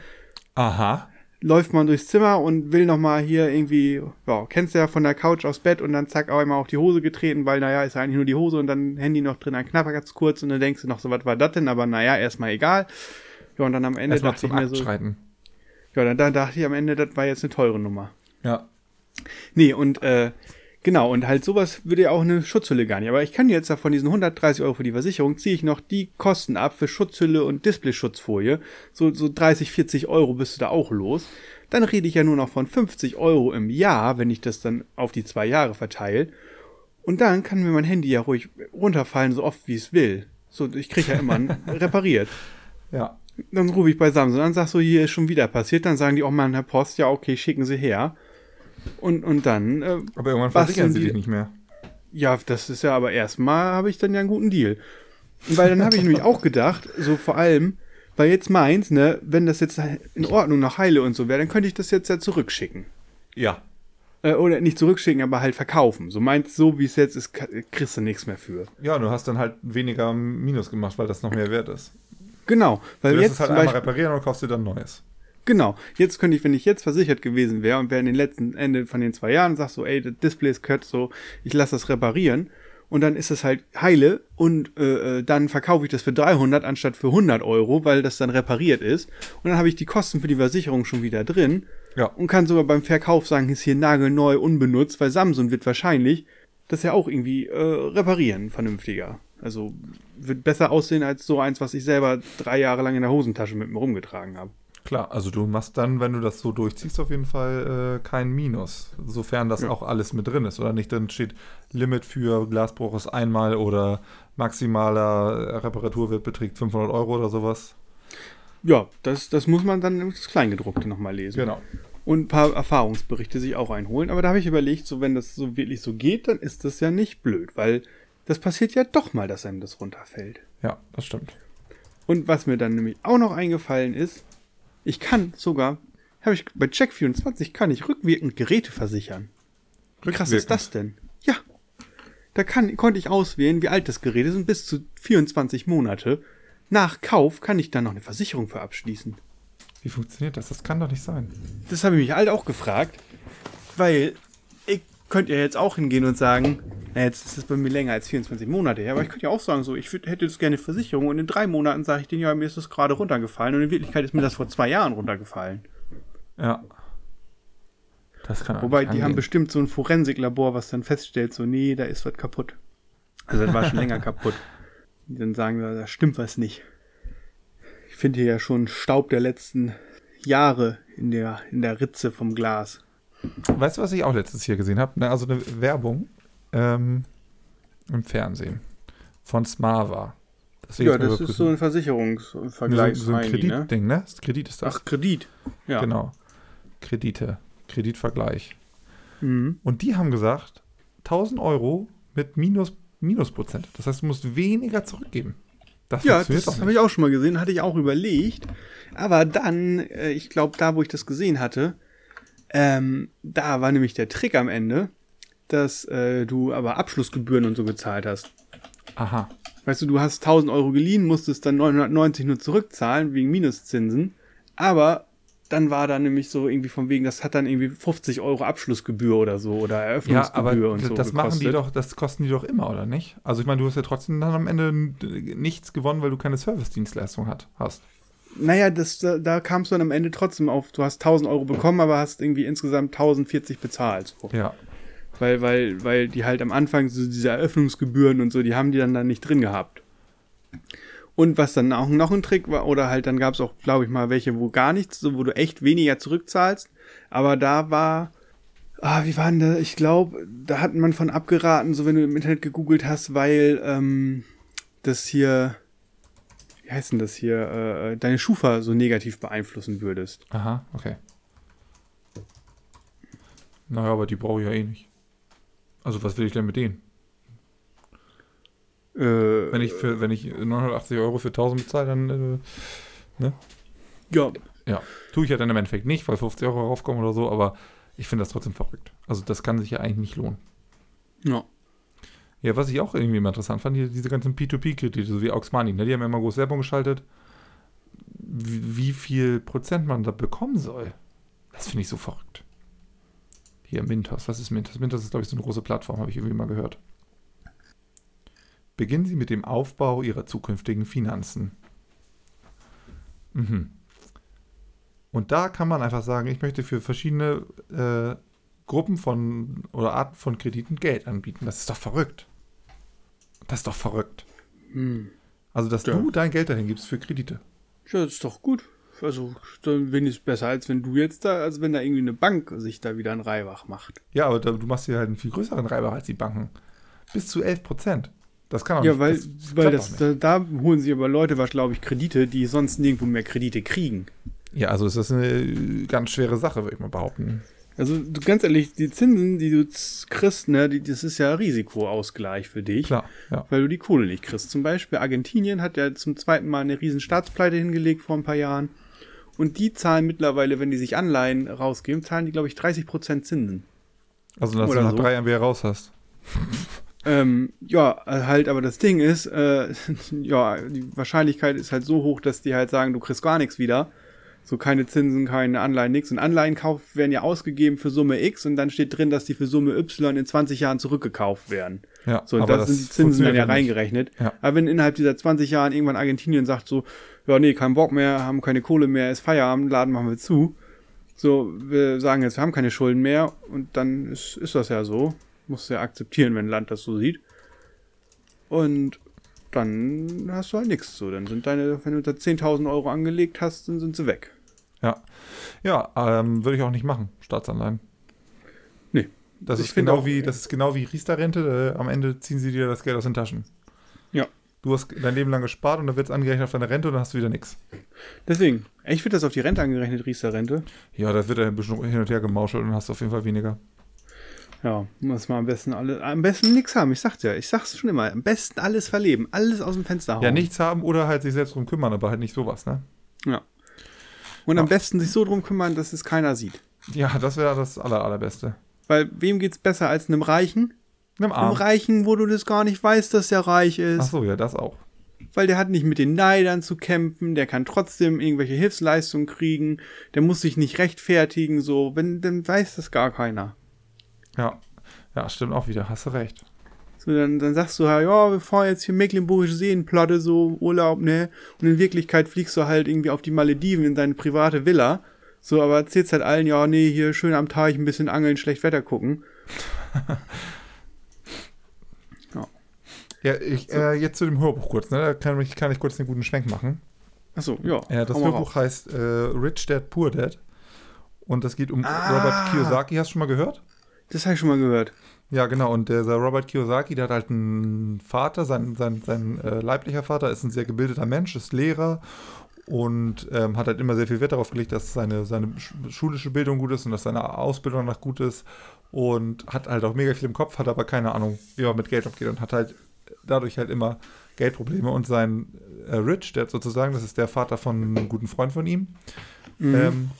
Aha. läuft man durchs Zimmer und will noch mal hier irgendwie, ja, kennst du ja von der Couch aufs Bett und dann zack, auch einmal auf die Hose getreten, weil naja, ist ja eigentlich nur die Hose und dann Handy noch drin, ein Knapper ganz kurz und dann denkst du noch so, was war das denn? Aber naja, erstmal egal. Ja, und dann am Ende Erstmal dachte ich mir so, schreiten. ja, dann, dann dachte ich am Ende, das war jetzt eine teure Nummer. Ja. Nee, und äh, genau, und halt sowas würde ja auch eine Schutzhülle gar nicht. Aber ich kann jetzt von diesen 130 Euro für die Versicherung, ziehe ich noch die Kosten ab für Schutzhülle und Displayschutzfolie. So, so 30, 40 Euro bist du da auch los. Dann rede ich ja nur noch von 50 Euro im Jahr, wenn ich das dann auf die zwei Jahre verteile. Und dann kann mir mein Handy ja ruhig runterfallen, so oft wie es will. So, ich kriege ja immer ein repariert. Ja. Dann rufe ich bei Samsung an, sag so, hier ist schon wieder passiert. Dann sagen die auch mal, Herr Post, ja, okay, schicken Sie her. Und, und dann, äh, Aber irgendwann versichern sie dich nicht mehr. ja, das ist ja aber erstmal habe ich dann ja einen guten Deal. Weil dann habe ich nämlich auch gedacht, so vor allem, weil jetzt meins, ne, wenn das jetzt in Ordnung nach Heile und so wäre, dann könnte ich das jetzt ja zurückschicken. Ja. Äh, oder nicht zurückschicken, aber halt verkaufen. So meins, so wie es jetzt ist, kriegst du nichts mehr für. Ja, du hast dann halt weniger Minus gemacht, weil das noch mehr wert ist. Genau, weil Du jetzt es halt einmal Beispiel, reparieren und kaufst dir dann neues. Genau. Jetzt könnte ich, wenn ich jetzt versichert gewesen wäre und wäre in den letzten Ende von den zwei Jahren, sag so, ey, das Display ist cut, so, ich lasse das reparieren. Und dann ist es halt heile und äh, äh, dann verkaufe ich das für 300 anstatt für 100 Euro, weil das dann repariert ist. Und dann habe ich die Kosten für die Versicherung schon wieder drin Ja. und kann sogar beim Verkauf sagen, ist hier nagelneu, unbenutzt, weil Samsung wird wahrscheinlich das ja auch irgendwie äh, reparieren, vernünftiger. Also wird besser aussehen als so eins, was ich selber drei Jahre lang in der Hosentasche mit mir rumgetragen habe. Klar, also du machst dann, wenn du das so durchziehst, auf jeden Fall äh, kein Minus. Sofern das Ja. auch alles mit drin ist. Oder nicht drin steht, Limit für Glasbruch ist einmal oder maximaler Reparaturwert beträgt 500 Euro oder sowas. Ja, das, das muss man dann ins Kleingedruckte nochmal lesen. Genau. Und ein paar Erfahrungsberichte sich auch einholen. Aber da habe ich überlegt, so wenn das so wirklich so geht, dann ist das ja nicht blöd, weil das passiert ja doch mal, dass einem das runterfällt. Ja, das stimmt. Und was mir dann nämlich auch noch eingefallen ist, ich kann sogar, habe ich bei Check24 kann ich rückwirkend Geräte versichern. Wie krass ist das denn? Ja. Da kann, konnte ich auswählen, wie alt das Gerät ist und bis zu 24 Monate nach Kauf kann ich dann noch eine Versicherung für abschließen. Wie funktioniert das? Das kann doch nicht sein. Das habe ich mich halt auch gefragt, weil könnte ja jetzt auch hingehen und sagen, na jetzt ist es bei mir länger als 24 Monate her, aber ich könnte ja auch sagen, so, ich hätte jetzt gerne Versicherung und in drei Monaten sage ich denen, ja, mir ist das gerade runtergefallen und in Wirklichkeit ist mir das vor zwei Jahren runtergefallen. Ja. Das kann Wobei, die haben bestimmt so ein Forensiklabor, was dann feststellt, so, nee, da ist was kaputt. Also das war schon länger kaputt. Die dann sagen, da da stimmt was nicht. Ich finde hier ja schon Staub der letzten Jahre in der, in der Ritze vom Glas. Weißt du, was ich auch letztes hier gesehen habe? Ne, also eine Werbung ähm, im Fernsehen von Smava. Das Ja, das ist so ein so, Versicherungsvergleich. so ein Kreditding, ne? Das Kredit ist das. Ach, Kredit. Ja. Genau. Kredite. Kreditvergleich. Mhm. Und die haben gesagt, 1000 Euro mit Minus, Minusprozent. Das heißt, du musst weniger zurückgeben. Das Ja, das habe ich auch schon mal gesehen, hatte ich auch überlegt. Aber dann, äh, ich glaube, da, wo ich das gesehen hatte, ähm, da war nämlich der Trick am Ende, dass äh, du aber Abschlussgebühren und so gezahlt hast. Aha. Weißt du, du hast 1000 Euro geliehen, musstest dann 990 nur zurückzahlen wegen Minuszinsen. Aber dann war da nämlich so irgendwie von wegen, das hat dann irgendwie 50 Euro Abschlussgebühr oder so oder Ja, Eröffnungsgebühr aber und so. das machen die gekostet. doch, das kosten die doch immer, oder nicht? Also ich meine, du hast ja trotzdem dann am Ende nichts gewonnen, weil du keine Service-Dienstleistung hat, hast. Naja, das, da, da kamst du dann am Ende trotzdem auf, du hast 1000 Euro bekommen, aber hast irgendwie insgesamt 1040 bezahlt. So. Ja. Weil, weil, weil die halt am Anfang so diese Eröffnungsgebühren und so, die haben die dann, dann nicht drin gehabt. Und was dann auch noch ein Trick war, oder halt dann gab es auch, glaube ich mal, welche, wo gar nichts, so wo du echt weniger zurückzahlst. Aber da war, ah, wie war denn da? Ich glaube, da hat man von abgeraten, so wenn du im Internet gegoogelt hast, weil ähm, das hier, wie heißt denn das hier, äh, deine Schufa so negativ beeinflussen würdest. Aha, okay. Naja, aber die brauche ich ja eh nicht. Also was will ich denn mit denen? Äh, Wenn ich für, wenn ich 980 Euro für 1000 bezahle, dann äh, ja, ja, tue ich ja dann im Endeffekt nicht, weil 50 Euro raufkommen oder so, aber ich finde das trotzdem verrückt. Also das kann sich ja eigentlich nicht lohnen. ja. Ja, was ich auch irgendwie immer interessant fand, hier diese ganzen P2P-Kredite, so wie Aux ne? die haben ja immer groß Werbung geschaltet, wie, wie viel Prozent man da bekommen soll. Das finde ich so verrückt. Hier, Mintos, was ist Mintos? Mintos ist, glaube ich, so eine große Plattform, habe ich irgendwie mal gehört. Beginnen Sie mit dem Aufbau Ihrer zukünftigen Finanzen. Mhm. Und da kann man einfach sagen, ich möchte für verschiedene äh, Gruppen von oder Arten von Krediten Geld anbieten. Das ist doch verrückt. Das ist doch verrückt. Hm. Also, dass Ja. du dein Geld dahin gibst für Kredite. Ja, das ist doch gut. Also, dann wenigstens besser, als wenn du jetzt da, als wenn da irgendwie eine Bank sich da wieder ein Reibach macht. Ja, aber da, du machst dir halt einen viel größeren Reibach als die Banken. Bis zu 11 Prozent. Das kann doch ja, nicht. weil, das weil das, doch nicht. da, da holen sie aber Leute, was glaube ich, Kredite, die sonst nirgendwo mehr Kredite kriegen. Ja, also ist das eine ganz schwere Sache, würde ich mal behaupten. Also, du, ganz ehrlich, die Zinsen, die du kriegst, ne, die, das ist ja Risikoausgleich für dich. Klar, ja. Weil du die Kohle nicht kriegst. Zum Beispiel Argentinien hat ja zum zweiten Mal eine riesen Staatspleite hingelegt vor ein paar Jahren. Und die zahlen mittlerweile, wenn die sich Anleihen rausgeben, zahlen die, glaube ich, 30% Zinsen. Also, dass Oder du nach so. drei Jahren wieder raus hast. Ähm, ja, äh, halt, aber das Ding ist, äh, ja, die Wahrscheinlichkeit ist halt so hoch, dass die halt sagen, du kriegst gar nichts wieder. So keine Zinsen, keine Anleihen, nichts. Und Anleihenkauf werden ja ausgegeben für Summe X und dann steht drin, dass die für Summe Y in 20 Jahren zurückgekauft werden. Ja, So, und aber das, das sind die Zinsen dann ja nicht. reingerechnet. Ja. Aber wenn innerhalb dieser 20 Jahren irgendwann Argentinien sagt so, ja, nee, kein Bock mehr, haben keine Kohle mehr, ist Feierabend, Laden machen wir zu. So, wir sagen jetzt, wir haben keine Schulden mehr und dann ist, ist das ja so. Musst du ja akzeptieren, wenn ein Land das so sieht. Und dann hast du halt nichts so. Dann sind deine, wenn du da 10.000 Euro angelegt hast, dann sind sie weg. Ja, ja ähm, würde ich auch nicht machen, Staatsanleihen. Nee. Das Ich ist, finde genau auch- wie, das ist genau wie Riester-Rente. Äh, am Ende ziehen sie dir das Geld aus den Taschen. Ja. Du hast dein Leben lang gespart und dann wird es angerechnet auf deine Rente und dann hast du wieder nichts. Deswegen, ich wird das auf die Rente angerechnet, Riester-Rente. Ja, das wird dann ein bisschen hin und her gemauschelt und dann hast du auf jeden Fall weniger. Ja, muss man am besten alle, am besten nichts haben. Ich sag's ja, ich sag's schon immer. Am besten alles verleben, alles aus dem Fenster hauen. Ja, nichts haben oder halt sich selbst drum kümmern, aber halt nicht sowas, ne? Ja. Und am Ja. besten sich so drum kümmern, dass es keiner sieht. Ja, das wäre das aller, allerbeste. Weil wem geht's besser als einem Reichen? Einem Arm. Reichen, wo du das gar nicht weißt, dass der reich ist. Ach so, ja, das auch. Weil der hat nicht mit den Neidern zu kämpfen, der kann trotzdem irgendwelche Hilfsleistungen kriegen, der muss sich nicht rechtfertigen, so, wenn, dann weiß das gar keiner. Ja. Ja, stimmt auch wieder. Hast du recht. So, dann, dann sagst du halt, ja, wir fahren jetzt hier Mecklenburgische Seenplatte, so Urlaub, ne? Und in Wirklichkeit fliegst du halt irgendwie auf die Malediven in deine private Villa. So, aber erzählst halt allen, ja, nee, hier schön am Teich ein bisschen angeln, schlecht Wetter gucken. Ja, ich, äh, jetzt zu dem Hörbuch kurz, ne? Da kann ich, kann ich kurz einen guten Schwenk machen. Achso, ja. Ja, das Hörbuch heißt äh, Rich Dad Poor Dad. Und das geht um Ah. Robert Kiyosaki. Hast du schon mal gehört? Das habe ich schon mal gehört. Ja, genau. Und dieser Robert Kiyosaki, der hat halt einen Vater, sein, sein, sein äh, leiblicher Vater ist ein sehr gebildeter Mensch, ist Lehrer und ähm, hat halt immer sehr viel Wert darauf gelegt, dass seine, seine sch- schulische Bildung gut ist und dass seine Ausbildung noch gut ist und hat halt auch mega viel im Kopf, hat aber keine Ahnung, wie man mit Geld umgeht und hat halt dadurch halt immer Geldprobleme und sein äh, Rich, der sozusagen, das ist der Vater von einem guten Freund von ihm, Mhm. ähm,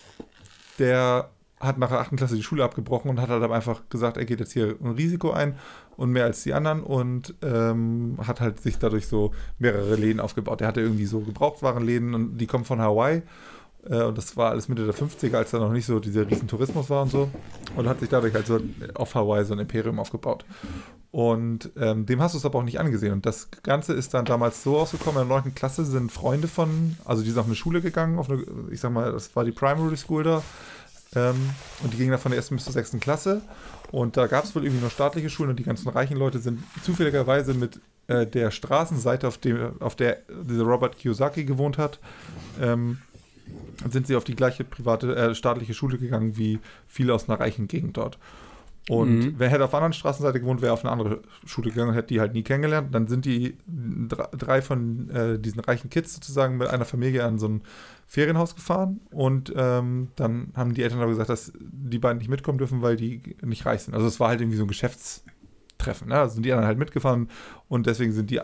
der hat nach der 8. Klasse die Schule abgebrochen und hat halt einfach gesagt, er geht jetzt hier ein Risiko ein und mehr als die anderen und ähm, hat halt sich dadurch so mehrere Läden aufgebaut. Er hatte irgendwie so Gebrauchtwarenläden und die kommen von Hawaii Äh, und das war alles Mitte der 50er, als da noch nicht so dieser riesen Tourismus war und so. Und hat sich dadurch halt so auf Hawaii so ein Imperium aufgebaut. Und ähm, dem hast du es aber auch nicht angesehen. Und das Ganze ist dann damals so ausgekommen, in der 9. Klasse sind Freunde von, also die sind auf eine Schule gegangen, auf eine, ich sag mal, das war die Primary School da. Ähm, und die gingen dann von der ersten bis zur sechsten Klasse. Und da gab es wohl irgendwie nur staatliche Schulen und die ganzen reichen Leute sind zufälligerweise mit äh, der Straßenseite, auf, dem, auf der dieser Robert Kiyosaki gewohnt hat, ähm, sind sie auf die gleiche private, äh, staatliche Schule gegangen wie viele aus einer reichen Gegend dort. Und mhm. wer hätte auf der anderen Straßenseite gewohnt, wäre auf eine andere Schule gegangen und hätte die halt nie kennengelernt. Dann sind die drei von äh, diesen reichen Kids sozusagen mit einer Familie an so ein Ferienhaus gefahren und ähm, dann haben die Eltern aber gesagt, dass die beiden nicht mitkommen dürfen, weil die nicht reich sind. Also es war halt irgendwie so ein Geschäftstreffen. Ne? Also sind die anderen halt mitgefahren und deswegen sind die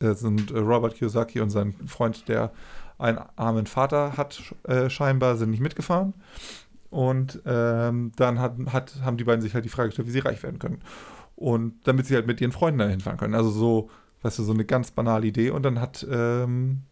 äh, sind Robert Kiyosaki und sein Freund, der einen armen Vater hat, äh, scheinbar, sind nicht mitgefahren. Und ähm, dann hat, hat, haben die beiden sich halt die Frage gestellt, wie sie reich werden können. Und damit sie halt mit ihren Freunden dahin fahren können. Also so, weißt du, so eine ganz banale Idee. Und dann hat ähm,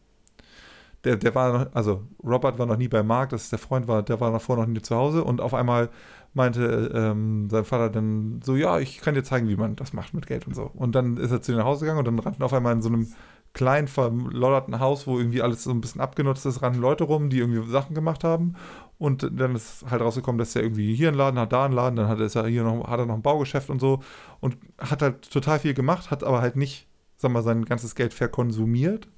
der, der war also Robert war noch nie bei Mark, das ist der Freund, war, der war davor noch nie zu Hause und auf einmal meinte ähm, sein Vater dann so, ja, ich kann dir zeigen, wie man das macht mit Geld und so. Und dann ist er zu ihnen nach Hause gegangen und dann rannten auf einmal in so einem kleinen, verlodderten Haus, wo irgendwie alles so ein bisschen abgenutzt ist, rannten Leute rum, die irgendwie Sachen gemacht haben. Und dann ist halt rausgekommen, dass er irgendwie hier einen Laden hat, da einen Laden, dann hat er hier noch, hat er noch ein Baugeschäft und so und hat halt total viel gemacht, hat aber halt nicht, sag mal, sein ganzes Geld verkonsumiert,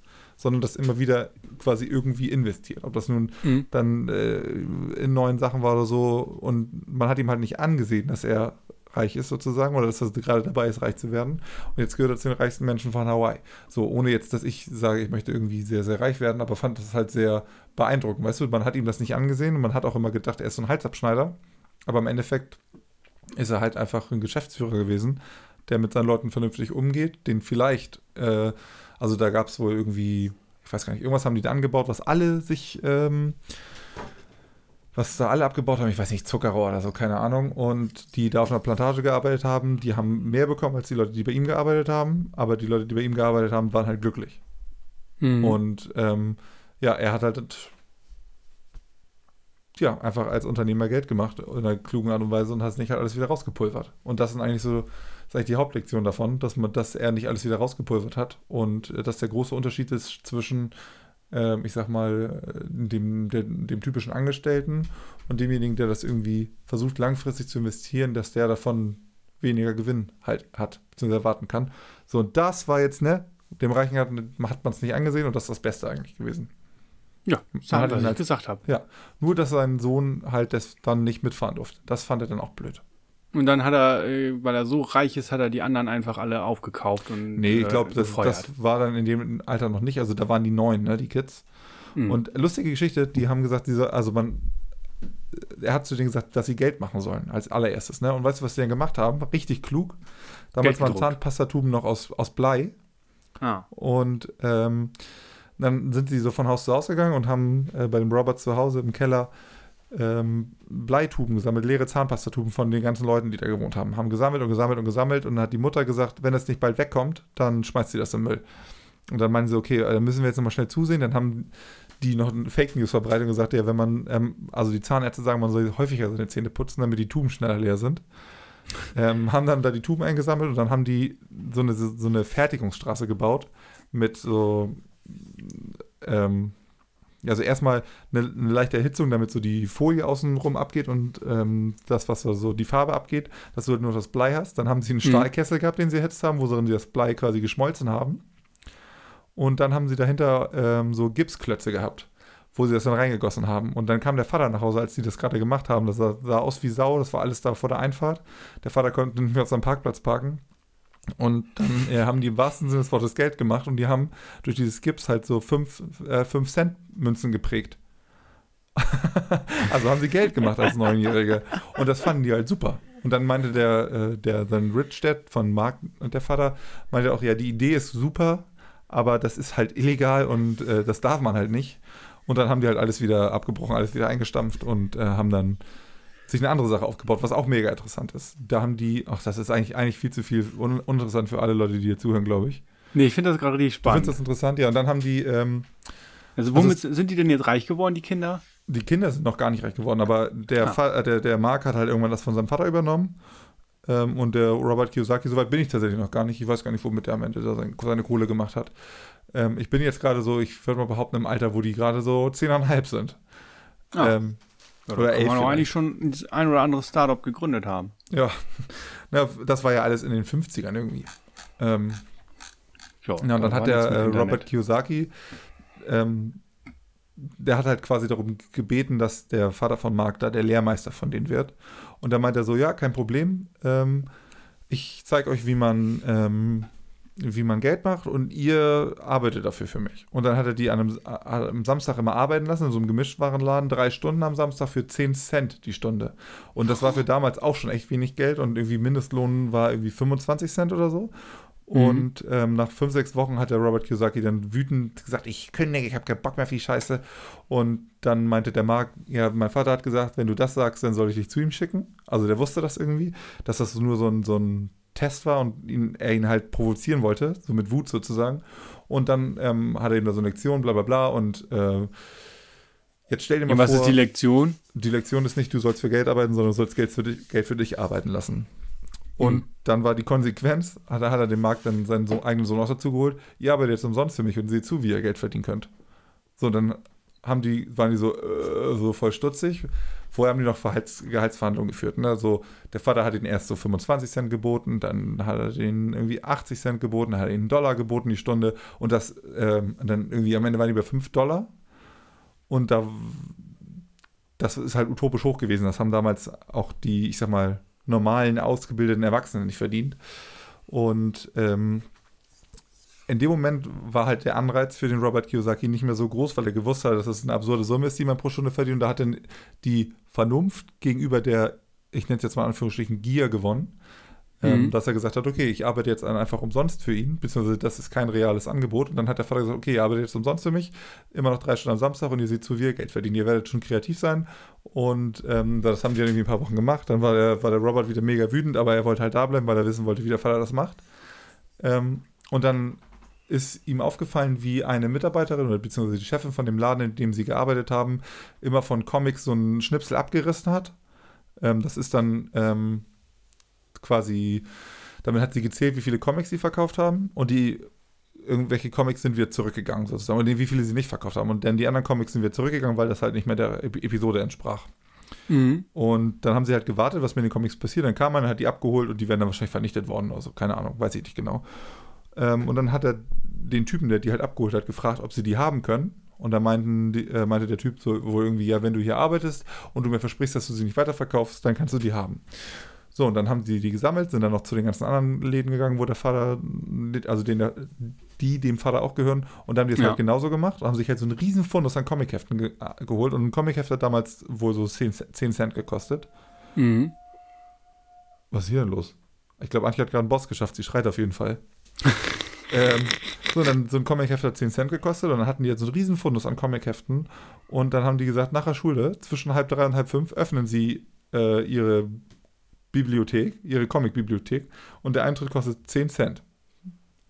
sondern das immer wieder quasi irgendwie investiert. Ob das nun mhm. dann äh, in neuen Sachen war oder so und man hat ihm halt nicht angesehen, dass er reich ist sozusagen oder dass er gerade dabei ist, reich zu werden. Und jetzt gehört er zu den reichsten Menschen von Hawaii. So, ohne jetzt, dass ich sage, ich möchte irgendwie sehr, sehr reich werden, aber fand das halt sehr beeindruckend. Weißt du, man hat ihm das nicht angesehen und man hat auch immer gedacht, er ist so ein Halsabschneider. Aber im Endeffekt ist er halt einfach ein Geschäftsführer gewesen, der mit seinen Leuten vernünftig umgeht, den vielleicht, äh, also da gab es wohl irgendwie, ich weiß gar nicht, irgendwas haben die da angebaut, was alle sich ähm, was da alle abgebaut haben, ich weiß nicht, Zuckerrohr oder so, keine Ahnung. Und die da auf einer Plantage gearbeitet haben, die haben mehr bekommen als die Leute, die bei ihm gearbeitet haben. Aber die Leute, die bei ihm gearbeitet haben, waren halt glücklich. Mhm. Und ähm, ja, er hat halt ja, einfach als Unternehmer Geld gemacht in einer klugen Art und Weise und hat es nicht halt alles wieder rausgepulvert. Und das ist eigentlich so, sag ich, die Hauptlektion davon, dass man, dass er nicht alles wieder rausgepulvert hat und äh, dass der große Unterschied ist zwischen ähm, ich sag mal, dem, dem, dem typischen Angestellten und demjenigen, der das irgendwie versucht, langfristig zu investieren, dass der davon weniger Gewinn halt hat, beziehungsweise erwarten kann. So, und das war jetzt, ne, dem Reichen hat, hat man es nicht angesehen und das ist das Beste eigentlich gewesen. Ja, das hat, was ich halt, gesagt habe. Ja, nur, dass sein Sohn halt das dann nicht mitfahren durfte. Das fand er dann auch blöd. Und dann hat er, äh, weil er so reich ist, hat er die anderen einfach alle aufgekauft und. Nee, ich glaube, äh, das, das, war dann in dem Alter noch nicht. Also da waren die neun, ne, die Kids. Mhm. Und lustige Geschichte, die haben gesagt, diese, also man, er hat zu denen gesagt, dass sie Geld machen sollen, als allererstes. Ne? Und weißt du, was sie dann gemacht haben? Richtig klug. Damals waren Zahnpastatuben noch aus, aus Blei. Ah. Und ähm, dann sind sie so von Haus zu Haus gegangen und haben äh, bei dem Robert zu Hause im Keller ähm, Bleituben gesammelt, leere Zahnpastatuben von den ganzen Leuten, die da gewohnt haben. Haben gesammelt und gesammelt und gesammelt und dann hat die Mutter gesagt, wenn es nicht bald wegkommt, dann schmeißt sie das im Müll. Und dann meinen sie, okay, dann müssen wir jetzt nochmal schnell zusehen. Dann haben die noch Fake News verbreitet und gesagt, ja, wenn man, ähm, also die Zahnärzte sagen, man soll häufiger seine Zähne putzen, damit die Tuben schneller leer sind. Ähm, haben dann da die Tuben eingesammelt und dann haben die so eine, so eine Fertigungsstraße gebaut mit so ähm, also erstmal eine, eine, leichte Erhitzung, damit so die Folie außenrum abgeht und ähm, das, was so die Farbe abgeht, dass du halt nur das Blei hast. Dann haben sie einen mhm. Stahlkessel gehabt, den sie erhitzt haben, wo sie das Blei quasi geschmolzen haben. Und dann haben sie dahinter ähm, so Gipsklötze gehabt, wo sie das dann reingegossen haben. Und dann kam der Vater nach Hause, als sie das gerade gemacht haben. Das sah, sah, aus wie Sau, das war alles da vor der Einfahrt. Der Vater konnte nicht mehr auf seinem Parkplatz parken. Und dann äh, haben die im wahrsten Sinne des Wortes Geld gemacht und die haben durch dieses Gips halt so 5 äh, geprägt. also haben sie Geld gemacht als Neunjährige. Und das fanden die halt super. Und dann meinte der, äh, der dann Rich Dad von Mark und der Vater, meinte auch, ja, die Idee ist super, aber das ist halt illegal und äh, das darf man halt nicht. Und dann haben die halt alles wieder abgebrochen, alles wieder eingestampft und äh, haben dann sich eine andere Sache aufgebaut, was auch mega interessant ist. Da haben die, ach, das ist eigentlich, eigentlich viel zu viel un uninteressant für alle Leute, die hier zuhören, glaube ich. Nee, ich finde das gerade richtig spannend. Du findest das interessant, ja. Und dann haben die. Ähm, also, womit also, sind die denn jetzt reich geworden, die Kinder? die Kinder sind noch gar nicht reich geworden, aber der, Ah. ah. der, der Mark hat halt irgendwann das von seinem Vater übernommen. Ähm, und der Robert Kiyosaki, soweit bin ich tatsächlich noch gar nicht. Ich weiß gar nicht, womit der am Ende seine, seine Kohle gemacht hat. Ähm, ich bin jetzt gerade so, ich würde mal behaupten, im Alter, wo die gerade so 10,5 sind. Ah. Ähm, Oder da kann man vielleicht. eigentlich schon das ein oder andere Startup gegründet haben. ja, Na, das war ja alles in den 50ern irgendwie. Ähm, Ja, Ja, und dann da hat der äh. Robert Kiyosaki, ähm, der hat halt quasi darum gebeten, dass der Vater von Mark da der Lehrmeister von denen wird. Und da meint er so, ja, kein Problem, ähm, ich zeige euch, wie man, ähm, wie man Geld macht und ihr arbeitet dafür für mich. Und dann hat er die an einem, am Samstag immer arbeiten lassen, in so einem Gemischtwarenladen, drei Stunden am Samstag für 10 Cent die Stunde. Und das war für damals auch schon echt wenig Geld und irgendwie Mindestlohn war irgendwie 25 Cent oder so. Und ähm, nach fünf, sechs Wochen hat der Robert Kiyosaki dann wütend gesagt, ich kündige, ich habe keinen Bock mehr für die Scheiße. Und dann meinte der Mark, ja, mein Vater hat gesagt, wenn du das sagst, dann soll ich dich zu ihm schicken. Also der wusste das irgendwie, dass das nur so ein, so ein Test war und ihn, er ihn halt provozieren wollte, so mit Wut sozusagen. Und dann ähm, hat er ihm da so eine Lektion, bla bla bla. Und äh, jetzt stell dir mal Ja, was vor, ist die Lektion? die Lektion ist nicht, du sollst für Geld arbeiten, sondern du sollst Geld für dich, Geld für dich arbeiten lassen. Und Mhm. dann war die Konsequenz, hat er, hat er dem Markt dann seinen so, eigenen Sohn auch dazu geholt, ihr arbeitet jetzt umsonst für mich und seht zu, wie ihr Geld verdienen könnt. So, dann haben die, waren die so, äh, so voll stutzig. Vorher haben die noch Verhalts Gehaltsverhandlungen geführt. Ne? So, der Vater hat ihnen erst so 25 Cent geboten, dann hat er denen irgendwie 80 Cent geboten, hat er ihnen einen Dollar geboten die Stunde und das ähm, dann irgendwie am Ende waren die bei 5 Dollar. Und da das ist halt utopisch hoch gewesen. Das haben damals auch die, ich sag mal, normalen, ausgebildeten Erwachsenen nicht verdient. Und ähm, in dem Moment war halt der Anreiz für den Robert Kiyosaki nicht mehr so groß, weil er gewusst hat, dass es eine absurde Summe ist, die man pro Stunde verdient. Und da hat dann die Vernunft gegenüber der, ich nenne es jetzt mal in Anführungsstrichen, Gier gewonnen. Ähm, Mhm. dass er gesagt hat, okay, ich arbeite jetzt einfach umsonst für ihn, beziehungsweise das ist kein reales Angebot. Und dann hat der Vater gesagt, okay, ihr arbeitet jetzt umsonst für mich, immer noch drei Stunden am Samstag und ihr seht zu, wie ihr Geld verdienen. Ihr werdet schon kreativ sein. Und ähm, das haben die dann irgendwie ein paar Wochen gemacht. Dann war der, war der Robert wieder mega wütend, aber er wollte halt da bleiben, weil er wissen wollte, wie der Vater das macht. Ähm, und dann ist ihm aufgefallen, wie eine Mitarbeiterin oder beziehungsweise die Chefin von dem Laden, in dem sie gearbeitet haben, immer von Comics so einen Schnipsel abgerissen hat. Ähm, das ist dann ähm, quasi, damit hat sie gezählt, wie viele Comics sie verkauft haben und die irgendwelche Comics sind wir zurückgegangen sozusagen und wie viele sie nicht verkauft haben und dann die anderen Comics sind wir zurückgegangen, weil das halt nicht mehr der Ep- Episode entsprach. Mhm. Und dann haben sie halt gewartet, was mit den Comics passiert. Dann kam einer, hat die abgeholt und die werden dann wahrscheinlich vernichtet worden. Also keine Ahnung, weiß ich nicht genau. Ähm, und dann hat er den Typen, der die halt abgeholt hat, gefragt, ob sie die haben können. Und da meinten die, äh, meinte der Typ so wohl irgendwie, ja, wenn du hier arbeitest und du mir versprichst, dass du sie nicht weiterverkaufst, dann kannst du die haben. So, und dann haben sie die gesammelt, sind dann noch zu den ganzen anderen Läden gegangen, wo der Vater, also den, die dem Vater auch gehören, und dann haben die es Ja. halt genauso gemacht und haben sich halt so einen riesen Fundus an Comicheften ge äh, geholt. Und ein Comicheft hat damals wohl so 10, Ce- 10 Cent gekostet. Mhm. Was ist hier denn los? Ich glaube, Antje hat gerade einen Boss geschafft, sie schreit auf jeden Fall. ähm, so, dann so ein Comicheft hat 10 Cent gekostet und dann hatten die jetzt so einen riesen Fundus an Comicheften und dann haben die gesagt, nach der Schule, zwischen halb drei und halb fünf, öffnen sie äh, ihre Bibliothek, ihre Comic-Bibliothek und der Eintritt kostet 10 Cent.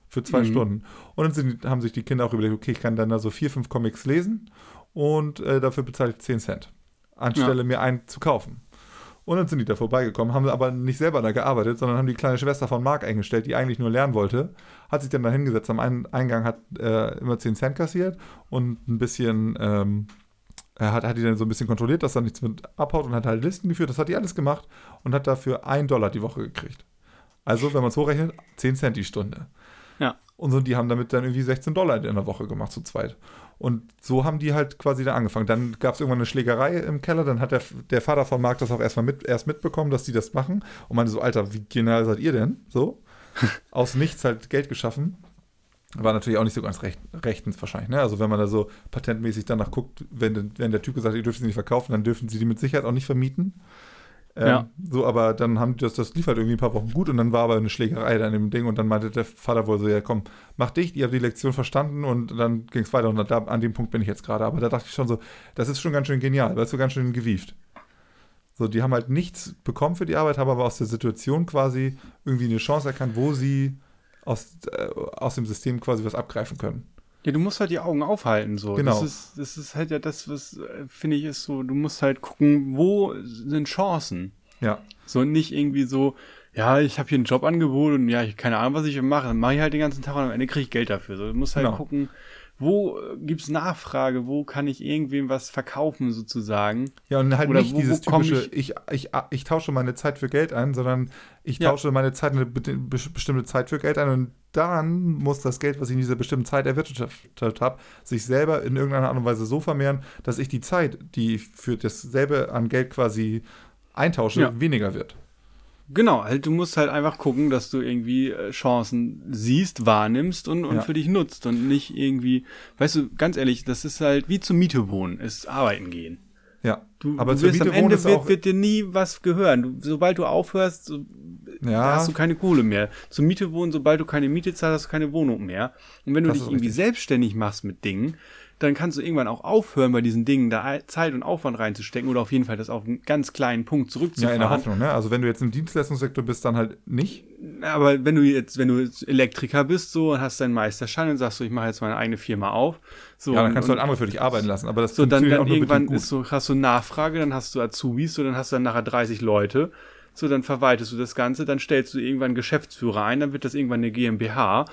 Für zwei Mhm. Stunden. Und dann sind, haben sich die Kinder auch überlegt, okay, ich kann dann da so vier, fünf Comics lesen und äh, dafür bezahle ich 10 Cent. Anstelle mir einen zu kaufen. Und dann sind die da vorbeigekommen, haben aber nicht selber da gearbeitet, sondern haben die kleine Schwester von Mark eingestellt, die eigentlich nur lernen wollte, hat sich dann da hingesetzt. Am Ein- Eingang hat äh, immer 10 Cent kassiert und ein bisschen, ähm, er hat, hat die dann so ein bisschen kontrolliert, dass da nichts mit abhaut und hat halt Listen geführt. Das hat die alles gemacht und hat dafür 1 Dollar die Woche gekriegt. Also, wenn man es hochrechnet, 10 Cent die Stunde. Ja. Und so, die haben damit dann irgendwie 16 Dollar in der Woche gemacht, zu zweit. Und so haben die halt quasi dann angefangen. Dann gab es irgendwann eine Schlägerei im Keller. Dann hat der, der Vater von Mark das auch erstmal mit, erst mitbekommen, dass die das machen. Und meinte so, Alter, wie genial seid ihr denn? So. Aus nichts halt Geld geschaffen. War natürlich auch nicht so ganz recht, rechtens wahrscheinlich. Ne? Also wenn man da so patentmäßig danach guckt, wenn, wenn der Typ gesagt hat, ihr dürft sie nicht verkaufen, dann dürfen sie die mit Sicherheit auch nicht vermieten. Ähm, Ja. So, aber dann haben die das, das lief halt irgendwie ein paar Wochen gut und dann war aber eine Schlägerei da in dem Ding und dann meinte der Vater wohl so, ja komm, mach dicht, ihr habt die Lektion verstanden und dann ging es weiter und da, an dem Punkt bin ich jetzt gerade. Aber da dachte ich schon so, das ist schon ganz schön genial, weißt du, ganz schön gewieft. So, die haben halt nichts bekommen für die Arbeit, haben aber aus der Situation quasi irgendwie eine Chance erkannt, wo sie aus, äh, aus dem System quasi was abgreifen können. Ja, du musst halt die Augen aufhalten, so. Genau. Das ist, das ist halt ja das, was, äh, finde ich, ist so, du musst halt gucken, wo sind Chancen. Ja. So nicht irgendwie so, ja, ich habe hier ein Jobangebot und ja, ich keine Ahnung, was ich mache. Dann mache ich halt den ganzen Tag und am Ende kriege ich Geld dafür. So, du musst halt Genau. gucken, wo äh, gibt's Nachfrage, wo kann ich irgendwem was verkaufen sozusagen. Ja, und halt Oder nicht wo- dieses wo typische, ich, ich, ich, tausche meine Zeit für Geld ein, sondern ich Ja. tausche meine Zeit eine be- be- bestimmte Zeit für Geld ein und dann muss das Geld, was ich in dieser bestimmten Zeit erwirtschaftet habe, sich selber in irgendeiner Art und Weise so vermehren, dass ich die Zeit, die ich für dasselbe an Geld quasi eintausche, Ja. weniger wird. Genau, halt, du musst halt einfach gucken, dass du irgendwie äh, Chancen siehst, wahrnimmst und, und Ja. für dich nutzt und nicht irgendwie, weißt du, ganz ehrlich, das ist halt wie zur Miete wohnen, ist arbeiten gehen. Ja. Du, aber du wirst am Ende wird, wird dir nie was gehören. Du, sobald du aufhörst, so, ja, hast du keine Kohle mehr. Zur Miete wohnen, sobald du keine Miete zahlst, hast du keine Wohnung mehr. Und wenn du dich irgendwie richtig. selbstständig machst mit Dingen, dann kannst du irgendwann auch aufhören, bei diesen Dingen da Zeit und Aufwand reinzustecken oder auf jeden Fall das auf einen ganz kleinen Punkt ja, zurückzufahren. in der Hoffnung, ne? Also wenn du jetzt im Dienstleistungssektor bist, dann halt nicht. Aber wenn du jetzt, wenn du jetzt Elektriker bist so und hast deinen Meisterschein und sagst so, ich mache jetzt meine eigene Firma auf, so Ja, dann und, kannst du halt andere für dich arbeiten lassen. Aber das so dann, dann irgendwann ist so, hast du Nachfrage, dann hast du Azubis, so dann hast du dann nachher 30 Leute, so dann verwaltest du das Ganze, dann stellst du irgendwann Geschäftsführer ein, dann wird das irgendwann eine GmbH,